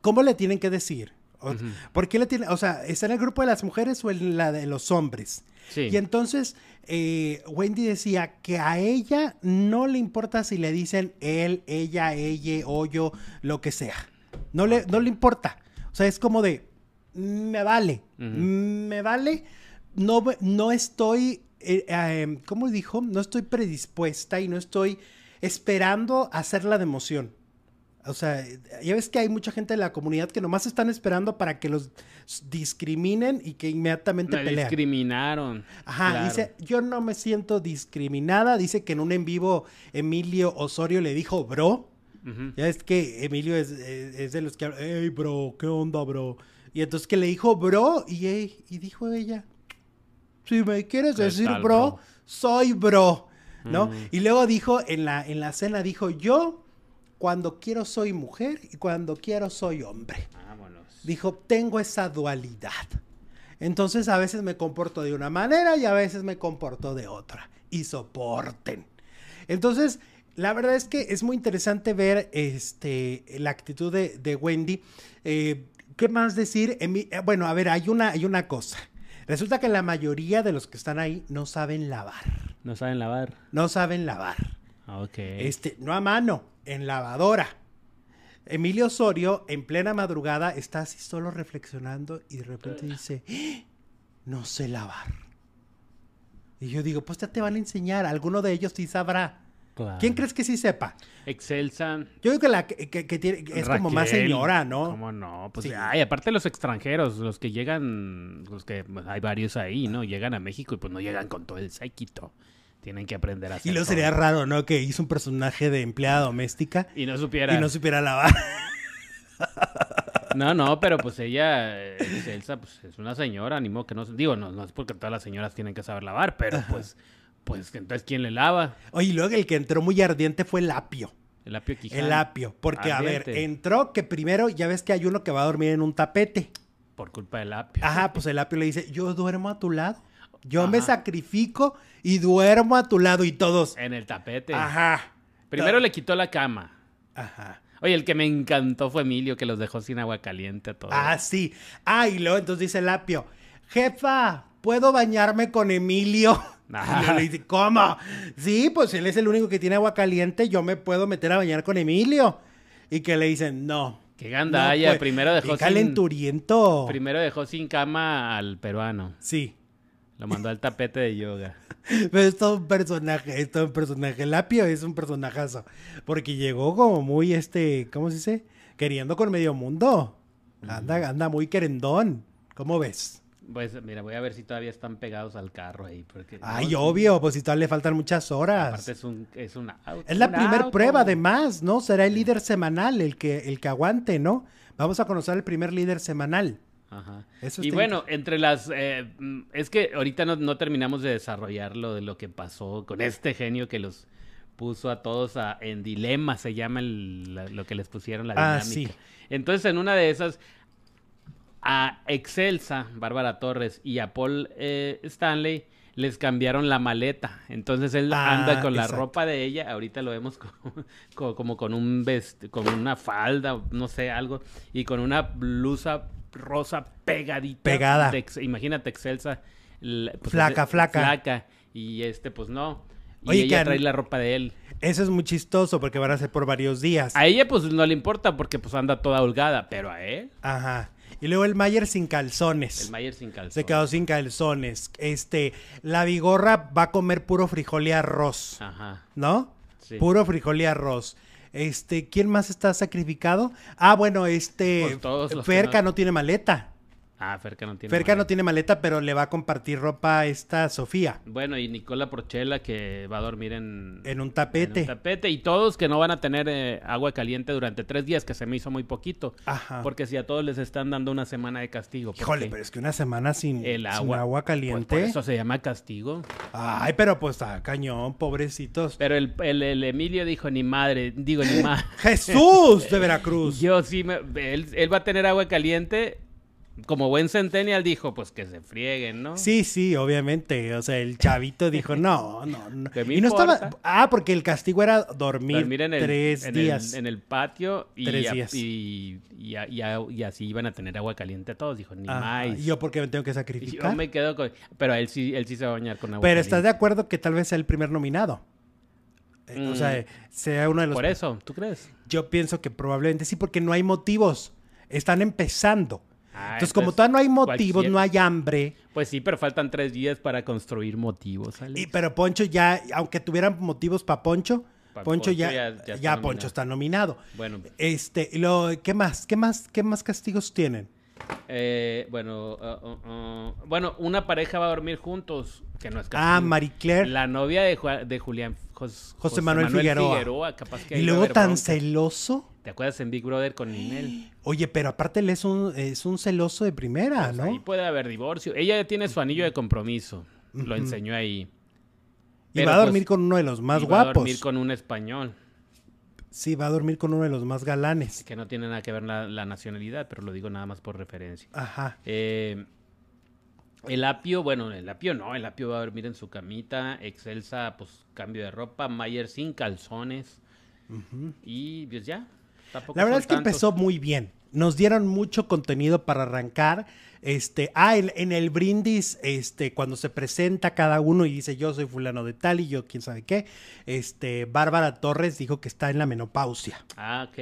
¿Cómo le tienen que decir? O-. ¿Por qué le tienen, o sea, está en el grupo de las mujeres o en la de los hombres? Sí. Y entonces eh, Wendy decía que a ella no le importa si le dicen él, ella, ella, hoyo, lo que sea. No le, no le importa. O sea, es como de, me vale, Ujú. me vale. No, no estoy, eh, eh, ¿cómo dijo? No estoy predispuesta y no estoy esperando hacerla de emoción. O sea, ya ves que hay mucha gente de la comunidad que nomás están esperando para que los discriminen y que inmediatamente Me pelean. discriminaron. Ajá, Claro. dice, yo no me siento discriminada. Dice que en un en vivo Emilio Osorio le dijo, bro. Ya es que Emilio es, es- es de los que habla, hey, bro, ¿qué onda, bro? Y entonces que le dijo, bro, y, y dijo ella, si me quieres ¿Qué decir, tal, bro, bro? soy bro, ¿no? Ujú. Y luego dijo, en la, en la cena dijo, yo cuando quiero soy mujer y cuando quiero soy hombre. Vámonos. Dijo, tengo esa dualidad. Entonces a veces me comporto de una manera y a veces me comporto de otra. Y soporten. Entonces, la verdad es que es muy interesante ver este, la actitud de, de Wendy. Eh, ¿Qué más decir? Eh, bueno, a ver, hay una, hay una cosa. Resulta que la mayoría de los que están ahí no saben lavar. No saben lavar. No saben lavar. Ah, Ok. Este, no a mano, en lavadora. Emilio Osorio, en plena madrugada, está así solo reflexionando y de repente dice, "¡Ah! no sé lavar. Y yo digo, pues ya te van a enseñar, alguno de ellos sí sabrá. Claro. ¿Quién crees que sí sepa? Excelsa. Yo digo que, la, que, que- que tiene- es como más señora, ¿no? ¿Cómo no? Pues, Sí. ay, aparte los extranjeros, los que llegan, los que pues, hay varios ahí, ¿no? Llegan a México y pues no llegan con todo el séquito. Tienen que aprender a hacer Y todo. sería raro, ¿no? Que hizo un personaje de empleada doméstica Y no supiera. y no supiera lavar. No, no, pero pues ella, Excelsa, pues es una señora, ni modo que no. Digo, no, no es porque todas las señoras tienen que saber lavar, pero pues, pues entonces, ¿quién le lava? Oye, y luego el que entró muy ardiente fue el apio. El apio Quijano. El apio. Porque, a ver, entró que primero, ya ves que hay uno que va a dormir en un tapete. Por culpa del apio. Ajá, pues el apio le dice, yo duermo a tu lado. Yo me sacrifico y duermo a tu lado y todos. En el tapete. Ajá. Primero le quitó la cama. Ajá. Oye, el que me encantó fue Emilio, que los dejó sin agua caliente a todos. Ah, sí. Ah, y luego entonces dice el apio, jefa, ¿puedo bañarme con Emilio? Y yo le dice, ¿cómo? Sí, pues él es el único que tiene agua caliente, yo me puedo meter a bañar con Emilio. Y que le dicen, no. Qué gandalla. pues, Primero dejó qué sin- calenturiento. Primero dejó sin cama al peruano. Sí. Lo mandó al tapete de yoga. *laughs* Pero es todo un personaje, es todo un personaje. El apio es un personajazo. Porque llegó como muy, este, ¿cómo se dice? Queriendo con medio mundo. Anda, anda muy querendón. ¿Cómo ves? Pues mira, voy a ver si todavía están pegados al carro ahí. Porque, Ay, no, obvio, pues si todavía le faltan muchas horas. Aparte es un, es un auto. Es la un primer auto. prueba, además, ¿no? Será el líder semanal el que, el que aguante, ¿no? Vamos a conocer el primer líder semanal. Ajá. Eso y bueno, entre las... eh, mm, es que ahorita no, no terminamos de desarrollar lo de lo que pasó con este genio que los puso a todos a- en dilema, se llama el- la- lo que les pusieron la Ah, dinámica. sí. Entonces, en una de esas, a Excelsa, Bárbara Torres y a Paul eh, Stanley les cambiaron la maleta. Entonces él Ah, anda con la ropa de ella. Ahorita lo vemos como, *laughs* como, como con un vest con una falda, no sé, algo. Y con una blusa rosa pegadita. Pegada. de imagínate Excelsa. pues, Flaca, es- flaca. Flaca. Y este, pues no. Y Oye, ella que- trae la ropa de él. Eso es muy chistoso porque van a ser por varios días. A ella, pues no le importa porque pues anda toda holgada. Pero a él, Ajá. Y luego el Mayer sin calzones. el Mayer sin calzón. Se quedó sin calzones. Este, la vigorra va a comer puro frijol y arroz, Ajá. ¿no? Sí. Puro frijol y arroz. Este, ¿quién más está sacrificado? Ah, bueno, este, Pues todos los que Ferca no- no tiene maleta. Ah, Ferca no tiene. Ferca maleta. no tiene maleta, pero le va a compartir ropa a esta Sofía Bueno, y Nicola Porchela que va a dormir en, en un en tapete. un tapete. Y todos que no van a tener eh, agua caliente durante tres días, que se me hizo muy poquito. Ajá. Porque si a todos les están dando una semana de castigo. ¿por Híjole, pero es que una semana sin, el sin agua, agua Pues caliente. por eso se llama castigo. Ay, pero pues está cañón, pobrecitos. Pero el, el- el Emilio dijo, ni madre, digo, ni *laughs* madre. Jesús de *laughs* Veracruz. Yo sí, me- él, él va a tener agua caliente. Como buen centennial dijo, pues que se frieguen, ¿no? Sí, sí, obviamente. O sea, el chavito dijo, *laughs* no, no, no. Y no estaba. Ah, porque el castigo era dormir, dormir en el, tres en días. El, en el patio y, Tres a- días. y, y a- y a- y así iban a tener agua caliente todos. Dijo, ni más. ¿y yo porque me tengo que sacrificar. yo me quedo con... Pero él sí, él sí se va a bañar con agua Pero estás de acuerdo que tal vez sea el primer nominado. Eh, O Mm. sea, sea uno de los. Por eso, ¿tú crees? Yo pienso que probablemente sí, porque no hay motivos. Están empezando. Ah, entonces, como todavía no hay motivos, cualquier- no hay hambre. Pues sí, pero faltan tres días para construir motivos, Alex. Y, pero Poncho ya, aunque tuvieran motivos para Poncho, Pa' Poncho, Poncho ya, ya- ya, ya está Poncho está nominado. Bueno, Este, lo, ¿qué más? ¿Qué más? ¿Qué más castigos tienen? eh, bueno, uh, uh, uh, bueno, una pareja va a dormir juntos, que no es Ah, castigo. Marie Claire. La novia de, Ju- de Julián Jos- José Manuel Figueroa. capaz que y luego tan bronca. celoso. ¿Te acuerdas en Big Brother con Ninel? *gasps* Oye, pero aparte él es un, es un celoso de primera, Pues ¿no? Ahí puede haber divorcio. Ella ya tiene su anillo de compromiso. Lo enseñó ahí. y va a dormir pues, con uno de los más Y va a guapos. dormir con un español. Sí, va a dormir con uno de los más galanes. Que no tiene nada que ver la, la nacionalidad, pero lo digo nada más por referencia. Ajá. Eh, el apio, bueno, el apio no, el apio va a dormir en su camita. Excelsa, pues cambio de ropa. Mayer sin calzones. Y pues ya. Tampoco La verdad es que tantos. empezó muy bien. Nos dieron mucho contenido para arrancar. Este, ah, en, en el brindis, este, cuando se presenta cada uno y dice yo soy fulano de tal y yo quién sabe qué, este, Bárbara Torres dijo que está en la menopausia. Ah, ok.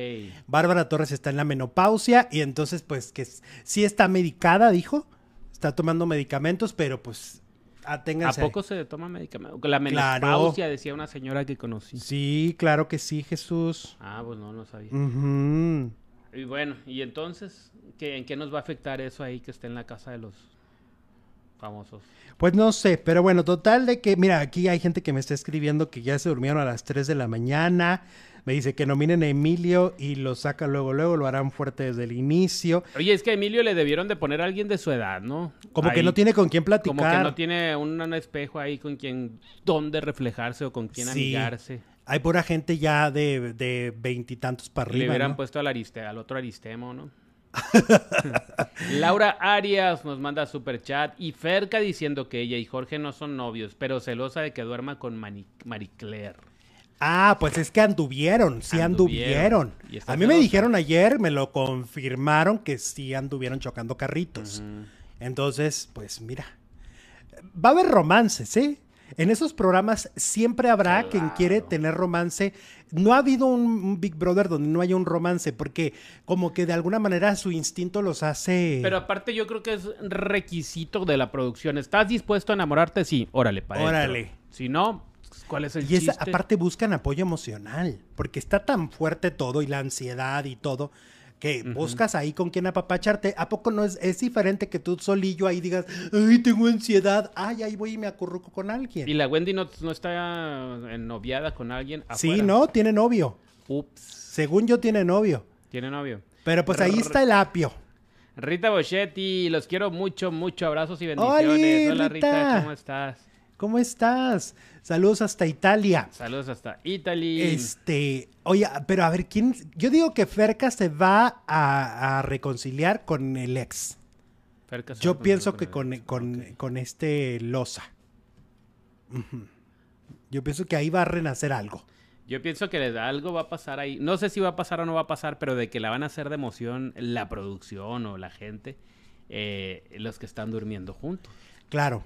Bárbara Torres está en la menopausia y entonces pues que sí está medicada, dijo, está tomando medicamentos, pero pues ¿A aténganse. poco se toma medicamento? La Claro. menopausia, decía una señora que conocí. Sí, claro que sí, Jesús. Ah, pues no, no sabía. Ujú. Y bueno, y entonces, ¿qué, ¿en qué nos va a afectar eso ahí que esté en la casa de los famosos? Pues no sé, pero bueno, total de que, mira, aquí hay gente que me está escribiendo que ya se durmieron a las 3 de la mañana. Me dice que nominen a Emilio y lo saca luego, luego, lo harán fuerte desde el inicio. Oye, es que a Emilio le debieron de poner a alguien de su edad, ¿no? Como que no tiene con quién platicar. Como que no tiene un, un espejo ahí con quien, dónde reflejarse o con quien Sí. amigarse. Hay pura gente ya de de veintitantos para le arriba. hubieran ¿no? puesto al, ariste, al otro Aristemo, ¿no? *laughs* Laura Arias nos manda super chat y Ferca diciendo que ella y Jorge no son novios, pero celosa de que duerma con Mani- Marie Claire. Ah, pues es que anduvieron, sí Anduvieron. A mí me dijeron ayer, me lo confirmaron que sí anduvieron chocando carritos. Entonces, pues mira, va a haber romances, ¿eh? En esos programas siempre habrá quien quiere tener romance. No ha habido un, un Big Brother donde no haya un romance, porque como que de alguna manera su instinto los hace... Pero aparte yo creo que es requisito de la producción. ¿Estás dispuesto a enamorarte? Sí, órale, para Órale. Si no, ¿cuál es el y chiste? aparte buscan apoyo emocional, porque está tan fuerte todo y la ansiedad y todo, que buscas ahí con quien apapacharte. ¿A poco no es, es diferente que tú solillo ahí digas, ay, tengo ansiedad, ay, ahí voy y me acurruco con alguien? Y la Wendy no, no está noviada con alguien Sí, no, tiene novio. Ups. Según yo tiene novio. ¿Tiene novio? Pero pues ahí está el apio. Rita Boschetti, los quiero mucho, mucho. Abrazos y bendiciones. ¡Oli, Hola Rita, Rita! ¿cómo estás? ¿Cómo estás? Saludos hasta Italia. Saludos hasta Italy. Este, oye, pero a ver, ¿quién? Yo digo que Ferca se va a, a reconciliar con el ex. Ferca Yo pienso que con, el- con, con este Loza. Yo pienso que ahí va a renacer algo. Yo pienso que algo va a pasar ahí. No sé si va a pasar o no va a pasar, pero de que la van a hacer de emoción la producción o la gente, eh, los que están durmiendo juntos. Claro.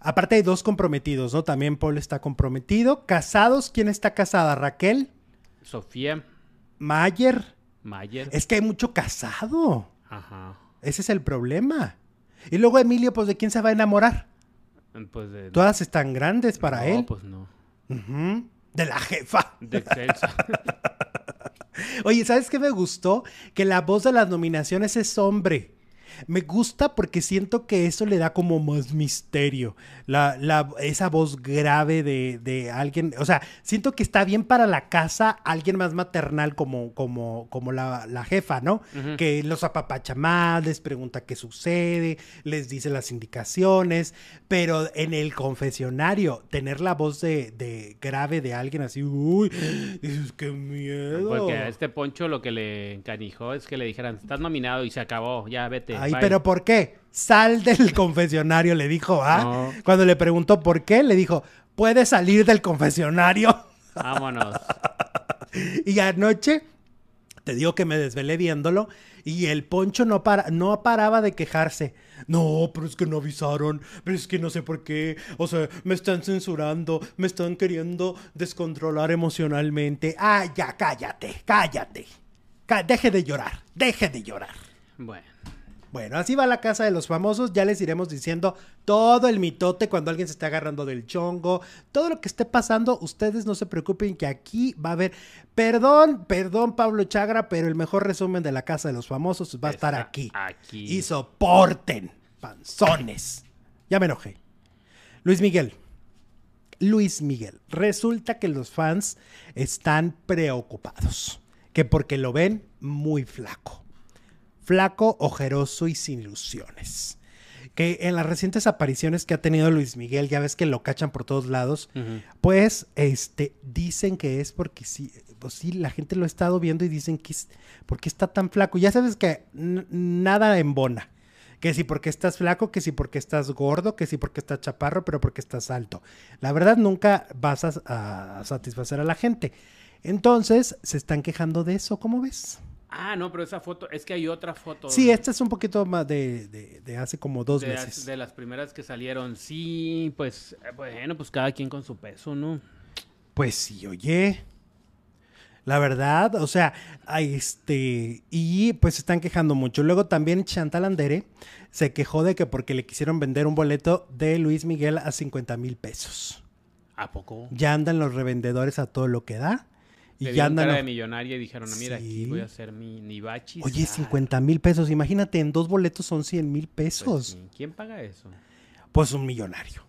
Aparte hay dos comprometidos, ¿no? También Paul está comprometido. Casados, ¿quién está casada? Raquel, Sofía Mayer. Mayer. Es que hay mucho casado. Ajá. Ese es el problema. Y luego Emilio, pues ¿de quién se va a enamorar? Pues de, Todas están grandes para no, él. pues no. De la jefa. De Excelsa. *laughs* Oye, ¿sabes qué me gustó? Que la voz de las nominaciones es hombre. Me gusta porque siento que eso le da como más misterio. La, la- esa voz grave de, de alguien. O sea, siento que está bien para la casa alguien más maternal como, como, como la, la jefa, ¿no? Que los apapacha más, les pregunta qué sucede, les dice las indicaciones. Pero en el confesionario, tener la voz de, de grave de alguien así, uy, dices, qué miedo. Porque a este Poncho lo que le encanijó es que le dijeran, estás nominado y se acabó, ya vete. Ay, bye". pero ¿por qué? Sal del *laughs* confesionario, le dijo, ¿ah? No. Cuando le preguntó por qué, le dijo, puedes salir del confesionario. *laughs* Vámonos. Y anoche, te digo que me desvelé viéndolo, y el poncho no, para, no paraba de quejarse. No, pero es que no avisaron, pero es que no sé por qué. O sea, me están censurando, me están queriendo descontrolar emocionalmente. Ah, ya, cállate, cállate. Cá- deje de llorar, deje de llorar. Bueno. Bueno, así va la casa de los famosos. Ya les iremos diciendo todo el mitote cuando alguien se está agarrando del chongo. Todo lo que esté pasando, ustedes no se preocupen que aquí va a haber... Perdón, perdón Pablo Chagra, pero el mejor resumen de la casa de los famosos va a estar aquí. aquí. Y soporten, panzones. Ya me enojé. Luis Miguel. Luis Miguel. Resulta que los fans están preocupados. Que porque lo ven muy flaco flaco, ojeroso y sin ilusiones. Que en las recientes apariciones que ha tenido Luis Miguel, ya ves que lo cachan por todos lados, pues este dicen que es porque sí, pues sí, la gente lo ha estado viendo y dicen que es porque está tan flaco. Ya sabes que nada embona. Que si porque estás flaco, que si porque estás gordo, que si porque estás chaparro, pero porque estás alto. La verdad nunca vas a, a satisfacer a la gente. Entonces se están quejando de eso, ¿cómo ves? Ah, no, pero esa foto, es que hay otra foto. Sí, esta es un poquito más de, de- de hace como dos de, meses. las, de las primeras que salieron. Sí, pues, eh, bueno, pues cada quien con su peso, ¿no? Pues sí, oye. La verdad, o sea, este, y pues se están quejando mucho. Luego también Chantal Andere se quejó de que porque le quisieron vender un boleto de Luis Miguel a 50 mil pesos. ¿A poco? Ya andan los revendedores a todo lo que da. Y Le ya andan. cara de millonaria y dijeron, mira, Sí. aquí voy a hacer mi nibachi. Oye, 50 mil pesos. Imagínate, en dos boletos son 100 mil pesos. ¿Quién paga eso? Pues un millonario.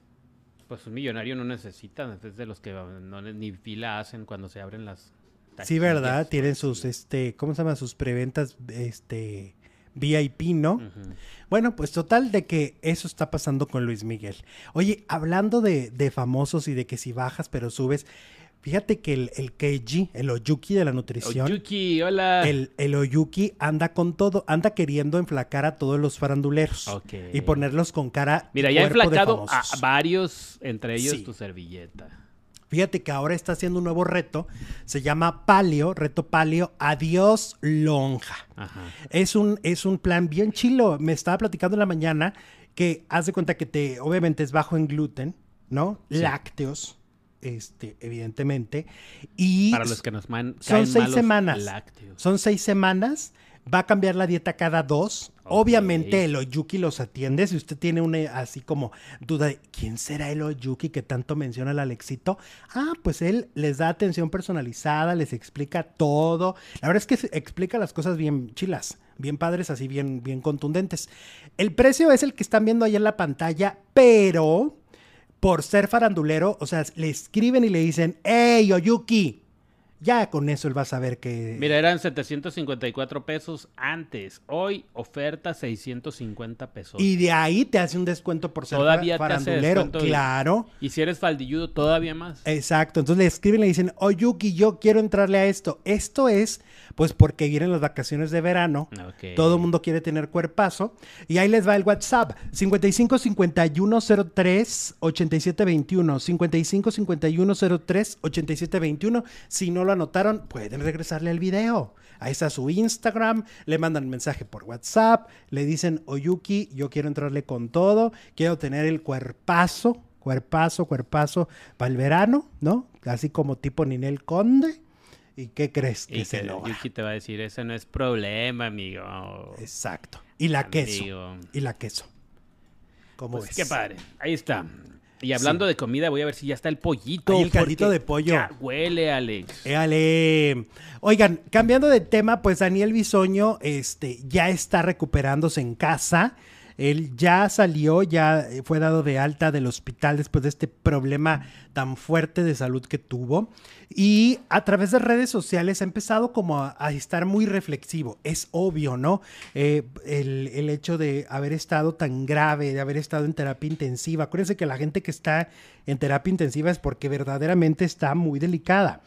Pues un millonario no necesita, es de los que no, ni fila hacen cuando se abren las Sí, taquillas, ¿verdad? pues, Tienen sí. sus, este, ¿cómo se llama? Sus preventas, este, VIP, ¿no? Bueno, pues total de que eso está pasando con Luis Miguel. Oye, hablando de, de famosos y de que si bajas pero subes, fíjate que el, el Keiji, el Oyuki de la nutrición, Oyuki, hola. el, el Oyuki anda con todo, anda queriendo enflacar a todos los faranduleros Ok. y ponerlos con cara Mira, ya ha enflacado a varios, entre ellos Sí. tu servilleta. Fíjate que ahora está haciendo un nuevo reto, se llama Palio, reto Palio, adiós lonja. Ajá. Es un, es un plan bien chilo. Me estaba platicando en la mañana que haz de cuenta que te, obviamente es bajo en gluten, ¿no? Sí. Lácteos, este, evidentemente. Y Para los que nos man, son seis semanas. lácteos. son seis semanas. Va a cambiar la dieta cada dos. Obviamente el Oyuki los atiende. Si usted tiene una así como duda de quién será el Oyuki que tanto menciona el Alexito, ah, pues él les da atención personalizada, les explica todo. La verdad es que se- explica las cosas bien chilas, bien padres, así bien, bien contundentes. El precio es el que están viendo ahí en la pantalla, pero por ser farandulero, o sea, le escriben y le dicen, hey, Oyuki, Ya con eso él va a saber que... Mira, eran 754 pesos antes. Hoy, oferta 650 pesos. Y de ahí te hace un descuento por ser Todavía te hace y- Claro. Y si eres faldilludo, todavía más. Exacto, entonces le escriben y le dicen, Oyuki, yo quiero entrarle a esto. Esto es, pues porque vienen las vacaciones de verano, todo el mundo quiere tener cuerpazo, y ahí les va el WhatsApp, 55 51 03 87 21, 55 51 03 87 21. Si no lo anotaron, pueden regresarle al video. Ahí está su Instagram, le mandan mensaje por WhatsApp, le dicen, Oyuki, yo quiero entrarle con todo, quiero tener el cuerpazo, cuerpazo, cuerpazo para el verano, ¿no? Así como tipo Ninel Conde. ¿Y qué crees que Y se que logra? Yuki te va a decir, ese no es problema, amigo. Exacto. Y la queso. Y la queso. ¿Cómo Pues ves? qué padre. Ahí está. Y hablando de comida, voy a ver si ya está el pollito. Ahí el caldito de pollo. Ya huele, Alex. Éale. Oigan, cambiando de tema, pues Daniel Bisoño este, ya está recuperándose en casa. Él ya salió, ya eh, fue dado de alta del hospital después de este problema tan fuerte de salud que tuvo. Y a través de redes sociales ha empezado como a, estar muy reflexivo. Es obvio, ¿no? Eh, el, el hecho de haber estado tan grave, de haber estado en terapia intensiva. Acuérdense que la gente que está en terapia intensiva es porque verdaderamente está muy delicada.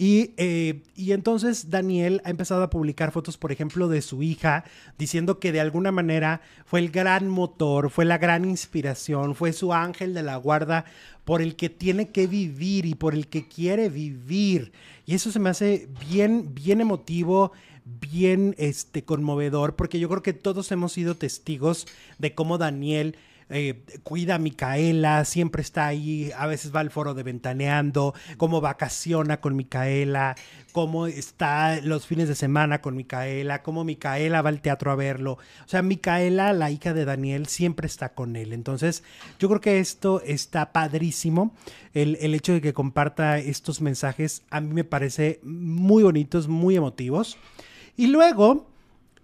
Y, eh, y entonces Daniel ha empezado a publicar fotos, por ejemplo, de su hija, diciendo que de alguna manera fue el gran motor, fue la gran inspiración, fue su ángel de la guarda por el que tiene que vivir y por el que quiere vivir. Y eso se me hace bien, bien emotivo, bien este, conmovedor, porque yo creo que todos hemos sido testigos de cómo Daniel eh, cuida a Micaela, siempre está ahí, a veces va al foro de Ventaneando, cómo vacaciona con Micaela, cómo está los fines de semana con Micaela, cómo Micaela va al teatro a verlo. O sea, Micaela, la hija de Daniel, siempre está con él. Entonces, yo creo que esto está padrísimo. El, el hecho de que comparta estos mensajes a mí me parece muy bonitos, muy emotivos. Y luego,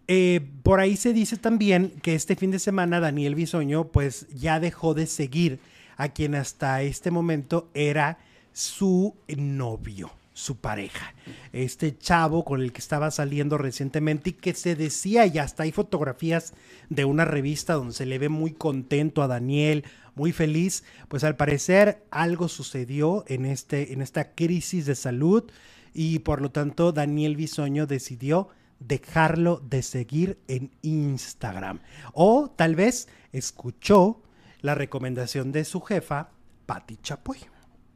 eh, por ahí se dice también que este fin de semana Daniel Bisoño pues ya dejó de seguir a quien hasta este momento era su novio, su pareja. Este chavo con el que estaba saliendo recientemente y que se decía, y hasta hay fotografías de una revista donde se le ve muy contento a Daniel, muy feliz, pues al parecer algo sucedió en, este, en esta crisis de salud y por lo tanto Daniel Bisoño decidió dejarlo de seguir en Instagram. O tal vez escuchó la recomendación de su jefa, Patti Chapoy.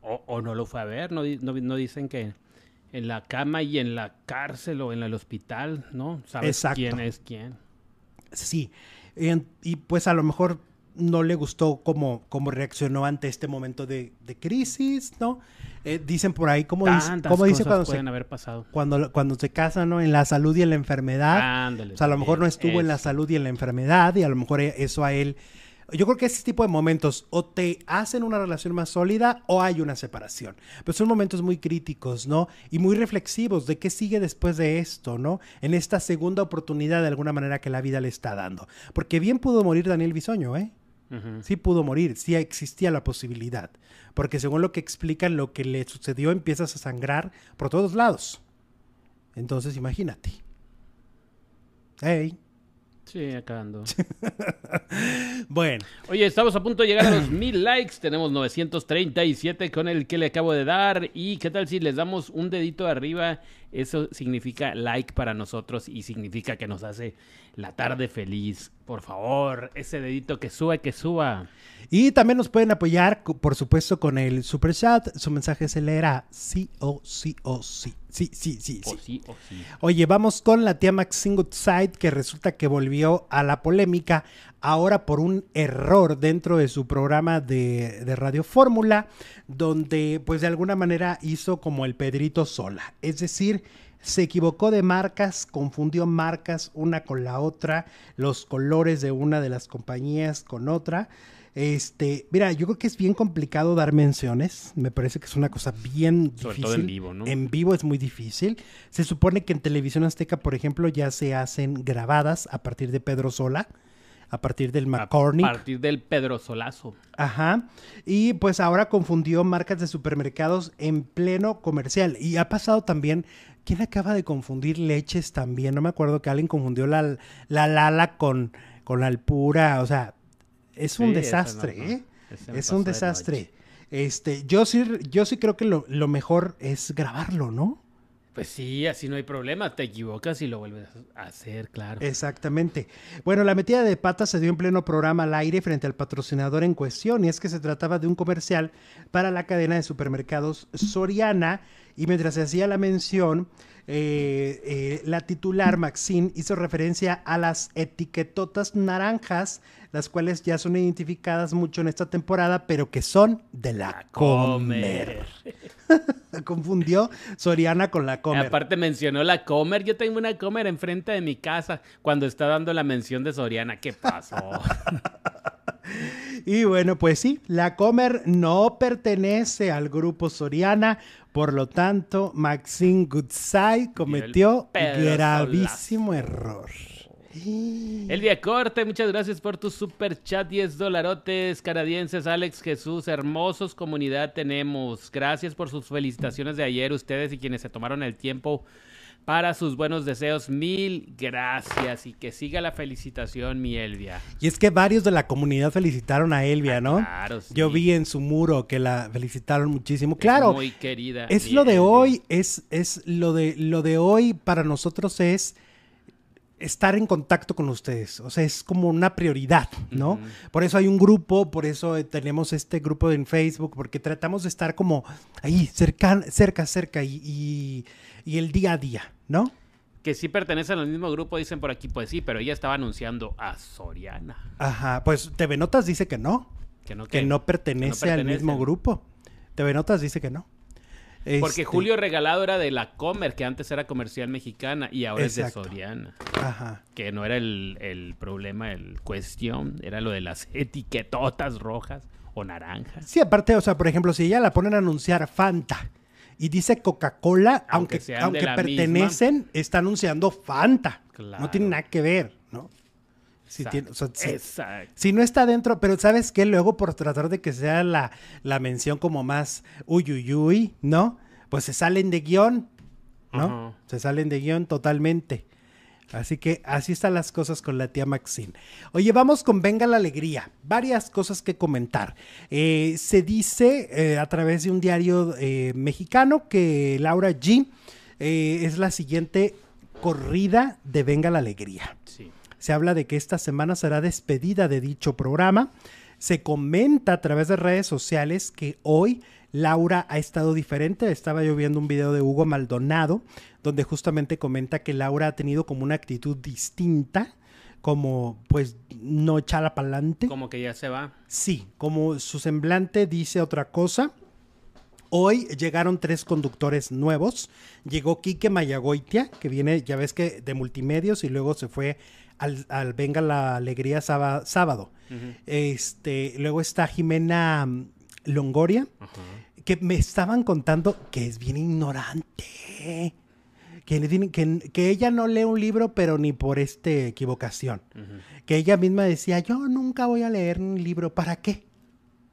O, o no lo fue a ver, no, no, no dicen que en la cama y en la cárcel o en el hospital, ¿no? ¿Sabes Exacto. quién es quién? Sí. Y pues a lo mejor no le gustó cómo, cómo reaccionó ante este momento de, de crisis, ¿no? Eh, dicen por ahí, ¿cómo dice, cómo dice cuando se, pueden haber pasado. cuando, cuando se casan, ¿no? En la salud y en la enfermedad. Ándale. O sea, a lo mejor no estuvo en la salud y en la enfermedad y a lo mejor e- eso a él... Yo creo que ese tipo de momentos o te hacen una relación más sólida o hay una separación. Pero son momentos muy críticos, ¿no? Y muy reflexivos de qué sigue después de esto, ¿no? En esta segunda oportunidad de alguna manera que la vida le está dando. Porque bien pudo morir Daniel Bisoño, ¿eh? Sí pudo morir, sí existía la posibilidad. Porque según lo que explican, lo que le sucedió empiezas a sangrar por todos lados. Entonces, imagínate. Hey. Sí, acabando. *laughs* Bueno, Oye, estamos a punto de llegar a los mil likes. Tenemos 937 con el que le acabo de dar. ¿Y qué tal si les damos un dedito arriba? Eso significa like para nosotros y significa que nos hace la tarde feliz. Por favor, ese dedito que suba, que suba. y también nos pueden apoyar, por supuesto, con el super chat. Su mensaje se leerá sí o sí o sí. Sí, sí, sí, O sí. sí, o sí. Oye, vamos con la tía Maxine Goodside, que resulta que volvió a la polémica ahora por un error dentro de su programa de, de Radio Fórmula, donde pues de alguna manera hizo como el Pedrito sola. Es decir, se equivocó de marcas, confundió marcas una con la otra, los colores de una de las compañías con otra. Este, mira, yo creo que es bien complicado dar menciones. Me parece que es una cosa bien Sobre difícil. todo en vivo, ¿no? En vivo es muy difícil. Se supone que en televisión azteca, por ejemplo, ya se hacen grabadas a partir de Pedro Sola. A partir del A McCormick. partir del Pedro Solazo. Ajá. Y pues ahora confundió marcas de supermercados en pleno comercial. Y ha pasado también. ¿Quién acaba de confundir leches también? No me acuerdo que alguien confundió la, la Lala con, con la Alpura. O sea, es un Sí, desastre, no. ¿eh? Es un de desastre. Este, yo sí, yo sí creo que lo, lo mejor es grabarlo, ¿no? Pues sí, así no hay problema. Te equivocas y lo vuelves a hacer, claro. Exactamente. Bueno, la metida de pata se dio en pleno programa al aire frente al patrocinador en cuestión, y es que se trataba de un comercial para la cadena de supermercados Soriana, y mientras se hacía la mención, eh, eh, la titular Maxine hizo referencia a las etiquetotas naranjas, las cuales ya son identificadas mucho en esta temporada, pero que son de la comer. *laughs* Confundió Soriana con la comer. Aparte mencionó la Comer. Yo tengo una Comer enfrente de mi casa cuando está dando la mención de Soriana. ¿Qué pasó? *laughs* Y bueno, pues sí, la Comer no pertenece al grupo Soriana, por lo tanto, Maxine Goodside cometió gravísimo error. Elvia Corte, muchas gracias por tu super chat. 10 dolarotes canadienses. Alex Jesús, hermosos comunidad tenemos. Gracias por sus felicitaciones de ayer, ustedes y quienes se tomaron el tiempo para sus buenos deseos. Mil gracias y que siga la felicitación, mi Elvia. Y es que varios de la comunidad felicitaron a Elvia, ¿no? Claro, sí. Yo vi en su muro que la felicitaron muchísimo. Es Claro, muy querida. es lo de hoy, es, es lo de lo de hoy para nosotros es estar en contacto con ustedes, o sea, es como una prioridad, ¿no? Por eso hay un grupo, por eso eh, tenemos este grupo en Facebook, porque tratamos de estar como ahí, cerca, cerca, cerca y, y- y el día a día, ¿no? Que sí pertenecen al mismo grupo, dicen por aquí, pues sí, pero ella estaba anunciando a Soriana. Ajá, pues TV Notas dice que no, Que no, que que- no pertenece al mismo grupo. TV Notas dice que no. Porque Este, Julio Regalado era de la Comer, que antes era comercial mexicana y ahora Exacto. es de Soriana. Ajá. Que no era el, el problema, el cuestión, era lo de las *laughs* etiquetotas rojas o naranjas. Sí, aparte, o sea, por ejemplo, si ella la ponen a anunciar Fanta y dice Coca-Cola, Aunque aunque, pertenecen, está anunciando Fanta. Claro. No tiene nada que ver, ¿no? Si, Exacto. tiene- o sea, si- Exacto. si no está dentro, pero ¿sabes qué? Luego por tratar de que sea la, la mención como más uy, uy, uy, ¿no? Pues se salen de guion, ¿no? Se salen de guion totalmente. Así que así están las cosas con la tía Maxine. Oye, vamos con Venga la Alegría. Varias cosas que comentar. Eh, se dice eh, a través de un diario eh, mexicano que Laura G eh, es la siguiente corrida de Venga la Alegría. Sí. Se habla de que esta semana será despedida de dicho programa. Se comenta a través de redes sociales que hoy Laura ha estado diferente. Estaba yo viendo un video de Hugo Maldonado, donde justamente comenta que Laura ha tenido como una actitud distinta, como pues no echala para adelante. Como que ya se va. Sí, como su semblante dice otra cosa. Hoy llegaron tres conductores nuevos. Llegó Quique Mayagoitia, que viene, ya ves que de multimedios, y luego se fue al, al Venga la Alegría sába- sábado. Este, luego está Jimena mm, Longoria, que me estaban contando que es bien ignorante. Que, que, que ella no lee un libro, pero ni por este equivocación. Que ella misma decía, yo nunca voy a leer un libro. ¿Para qué?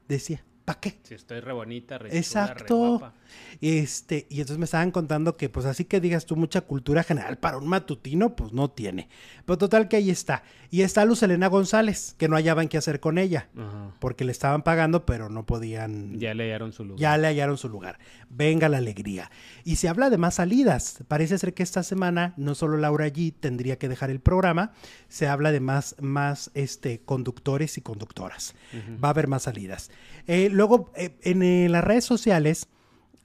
Decía, ¿para qué? Sí, estoy re bonita, re chula, re Exacto. Este, y entonces me estaban contando que, pues así que digas tú mucha cultura general para un matutino, pues no tiene. Pero total que ahí está. Y está Luz Elena González, que no hallaban qué hacer con ella, Ajá. porque le estaban pagando, pero no podían. Ya le dieron su lugar. Ya le hallaron su lugar. Venga la alegría. Y se habla de más salidas. Parece ser que esta semana no solo Laura G tendría que dejar el programa, se habla de más, más este, conductores y conductoras. Va a haber más salidas. Eh, luego, eh, en eh, las redes sociales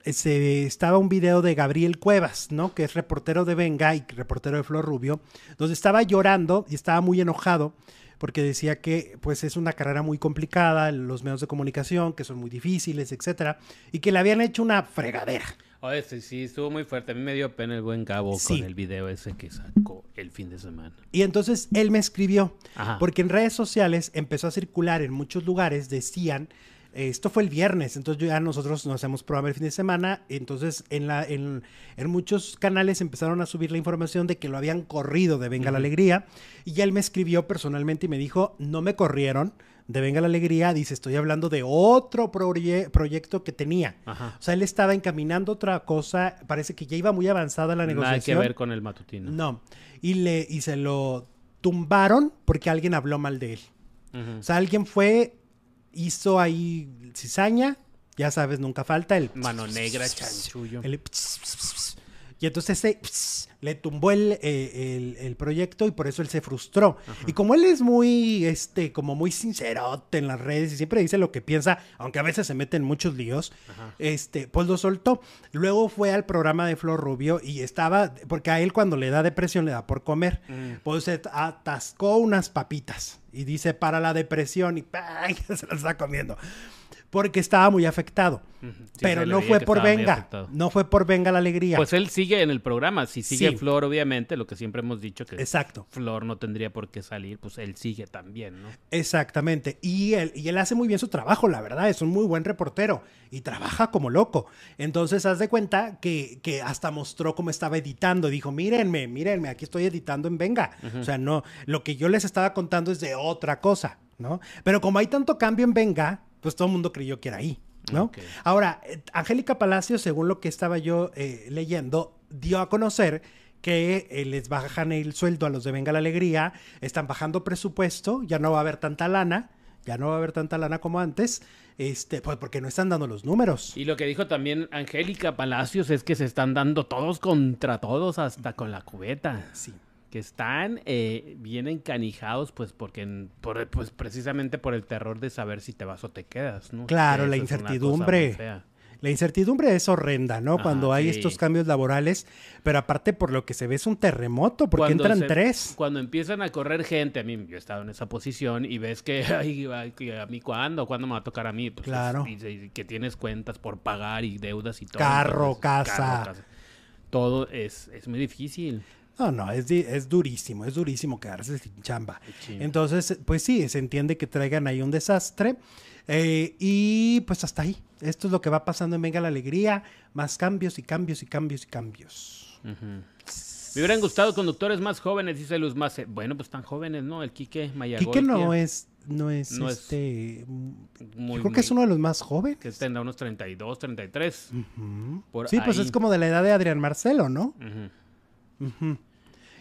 eh, se, estaba un video de Gabriel Cuevas, ¿no? Que es reportero de Venga y reportero de Flor Rubio, donde estaba llorando y estaba muy enojado porque decía que pues es una carrera muy complicada, los medios de comunicación, que son muy difíciles, etcétera, y que le habían hecho una fregadera. Oye, sí, sí, estuvo muy fuerte. A mí me dio pena el buen Gabo Sí. con el video ese que sacó el fin de semana. Y entonces él me escribió, Ajá. porque en redes sociales empezó a circular en muchos lugares, decían Esto fue el viernes, entonces ya nosotros nos hacemos programa el fin de semana, entonces en, la, en, en muchos canales empezaron a subir la información de que lo habían corrido de Venga la Alegría y él me escribió personalmente y me dijo, no me corrieron de Venga la Alegría, dice, estoy hablando de otro proye- proyecto que tenía. Ajá. O sea, él estaba encaminando otra cosa, parece que ya iba muy avanzada la Nada que negociación. ver con el matutino. No, y, le, y se lo tumbaron porque alguien habló mal de él. Ujú. O sea, alguien fue, hizo ahí cizaña, ya sabes, nunca falta el... Mano negra, chanchullo. el y entonces ese le tumbó el, eh, el- el proyecto y por eso él se frustró. Y como él es muy, este, como muy sincerote en las redes y siempre dice lo que piensa, aunque a veces se mete en muchos líos, este, pues lo soltó. Luego fue al programa de Flor Rubio y estaba, porque a él cuando le da depresión le da por comer, pues se atascó unas papitas y dice para la depresión y *laughs* se las está comiendo. Porque estaba muy afectado. Sí, Pero no fue por venga. No fue por venga la alegría. Pues él sigue en el programa. Si sigue Sí. Flor, obviamente, lo que siempre hemos dicho que Exacto. Flor no tendría por qué salir, pues él sigue también, ¿no? Exactamente. Y él, y él hace muy bien su trabajo, la verdad. Es un muy buen reportero y trabaja como loco. Entonces, haz de cuenta que, que hasta mostró cómo estaba editando. Dijo, mírenme, mírenme, aquí estoy editando en Venga. O sea, no, lo que yo les estaba contando es de otra cosa, ¿no? Pero como hay tanto cambio en Venga, pues todo el mundo creyó que era ahí, ¿no? Ahora, eh, Angélica Palacio, según lo que estaba yo eh, leyendo, dio a conocer que eh, les bajan el sueldo a los de Venga la Alegría, están bajando presupuesto, ya no va a haber tanta lana, ya no va a haber tanta lana como antes, este, pues porque no están dando los números. Y lo que dijo también Angélica Palacios es que se están dando todos contra todos, hasta con la cubeta. Sí. Que están eh, bien encanijados, pues, porque en- por- pues precisamente por el terror de saber si te vas o te quedas, ¿no? Claro, Que la incertidumbre. La incertidumbre es horrenda, ¿no? Ajá, Cuando hay sí. estos cambios laborales, pero aparte por lo que se ve es un terremoto, porque Cuando entran se- tres. Cuando empiezan a correr gente, a mí yo he estado en esa posición y ves que, *laughs* ay, a mí cuándo, cuándo me va a tocar a mí, pues, Claro. es- y- y que tienes cuentas por pagar y deudas y todo. Carro, entonces, casa. Todo es, es muy difícil. No, no, es, es durísimo, es durísimo quedarse sin chamba. Entonces, pues sí, se entiende que traigan ahí un desastre. eh, y pues hasta ahí. Esto es lo que va pasando en Venga la Alegría. Más cambios y cambios y cambios y cambios. Me hubieran gustado conductores más jóvenes, dice Luz Mace. Bueno, pues tan jóvenes, ¿no? El Quique Mayagol. Quique no es, no es No es este. muy, yo creo que es uno de los más jóvenes. que tendrá unos 32, 33. Ujú. por Sí, pues es como de la edad de Adrián Marcelo, ¿no?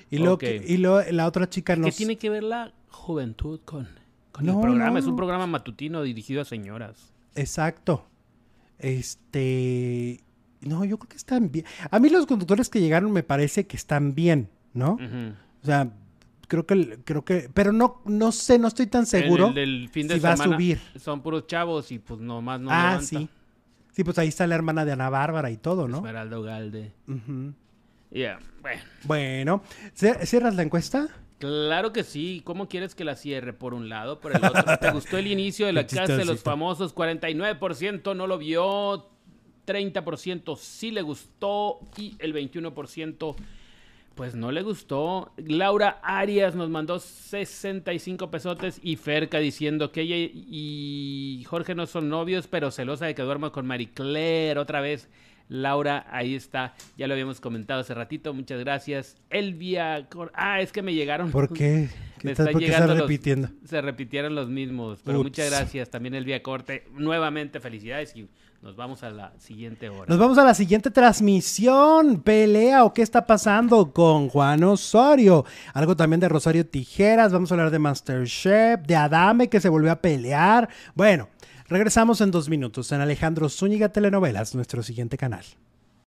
Y luego, Ok. que- y luego la otra chica ¿Qué nos... tiene que ver la juventud con, con No, el programa? Es un programa matutino dirigido a señoras. Exacto. Este. No, yo creo que están bien. A mí los conductores que llegaron me parece que están bien, ¿no? O sea, creo que, creo que, pero no, no sé, no estoy tan seguro. El del fin de si va a subir. Son puros chavos y pues nomás no ah, levanta. sí. Sí, pues ahí está la hermana de Ana Bárbara y todo, ¿no? Esmeralda Galde. Ujú. Ya, bueno. Bueno, ¿cier- ¿cierras la encuesta? Claro que sí. ¿Cómo quieres que la cierre? Por un lado, por el otro. ¿Te gustó el inicio de *laughs* la casa de los famosos? 49% no lo vio, 30% sí le gustó y el 21% pues no le gustó. Laura Arias nos mandó 65 pesotes y Ferca diciendo que ella y Jorge no son novios, pero celosa de que duerma con Marie Claire otra vez. Laura, ahí está. Ya lo habíamos comentado hace ratito. Muchas gracias. Elvia. Cor- Ah, es que me llegaron. ¿Por qué? *laughs* ¿Qué Me estás- están ¿Por qué estás llegando los- repitiendo? Se repitieron los mismos. Pero Ups. muchas gracias. También Elvia Corte. Nuevamente, felicidades. Y nos vamos a la siguiente hora. Nos vamos a la siguiente transmisión. Pelea o qué está pasando con Juan Osorio. Algo también de Rosario Tijeras. Vamos a hablar de Masterchef, de Adame que se volvió a pelear. Bueno, regresamos en dos minutos en Alejandro Zúñiga Telenovelas, nuestro siguiente canal.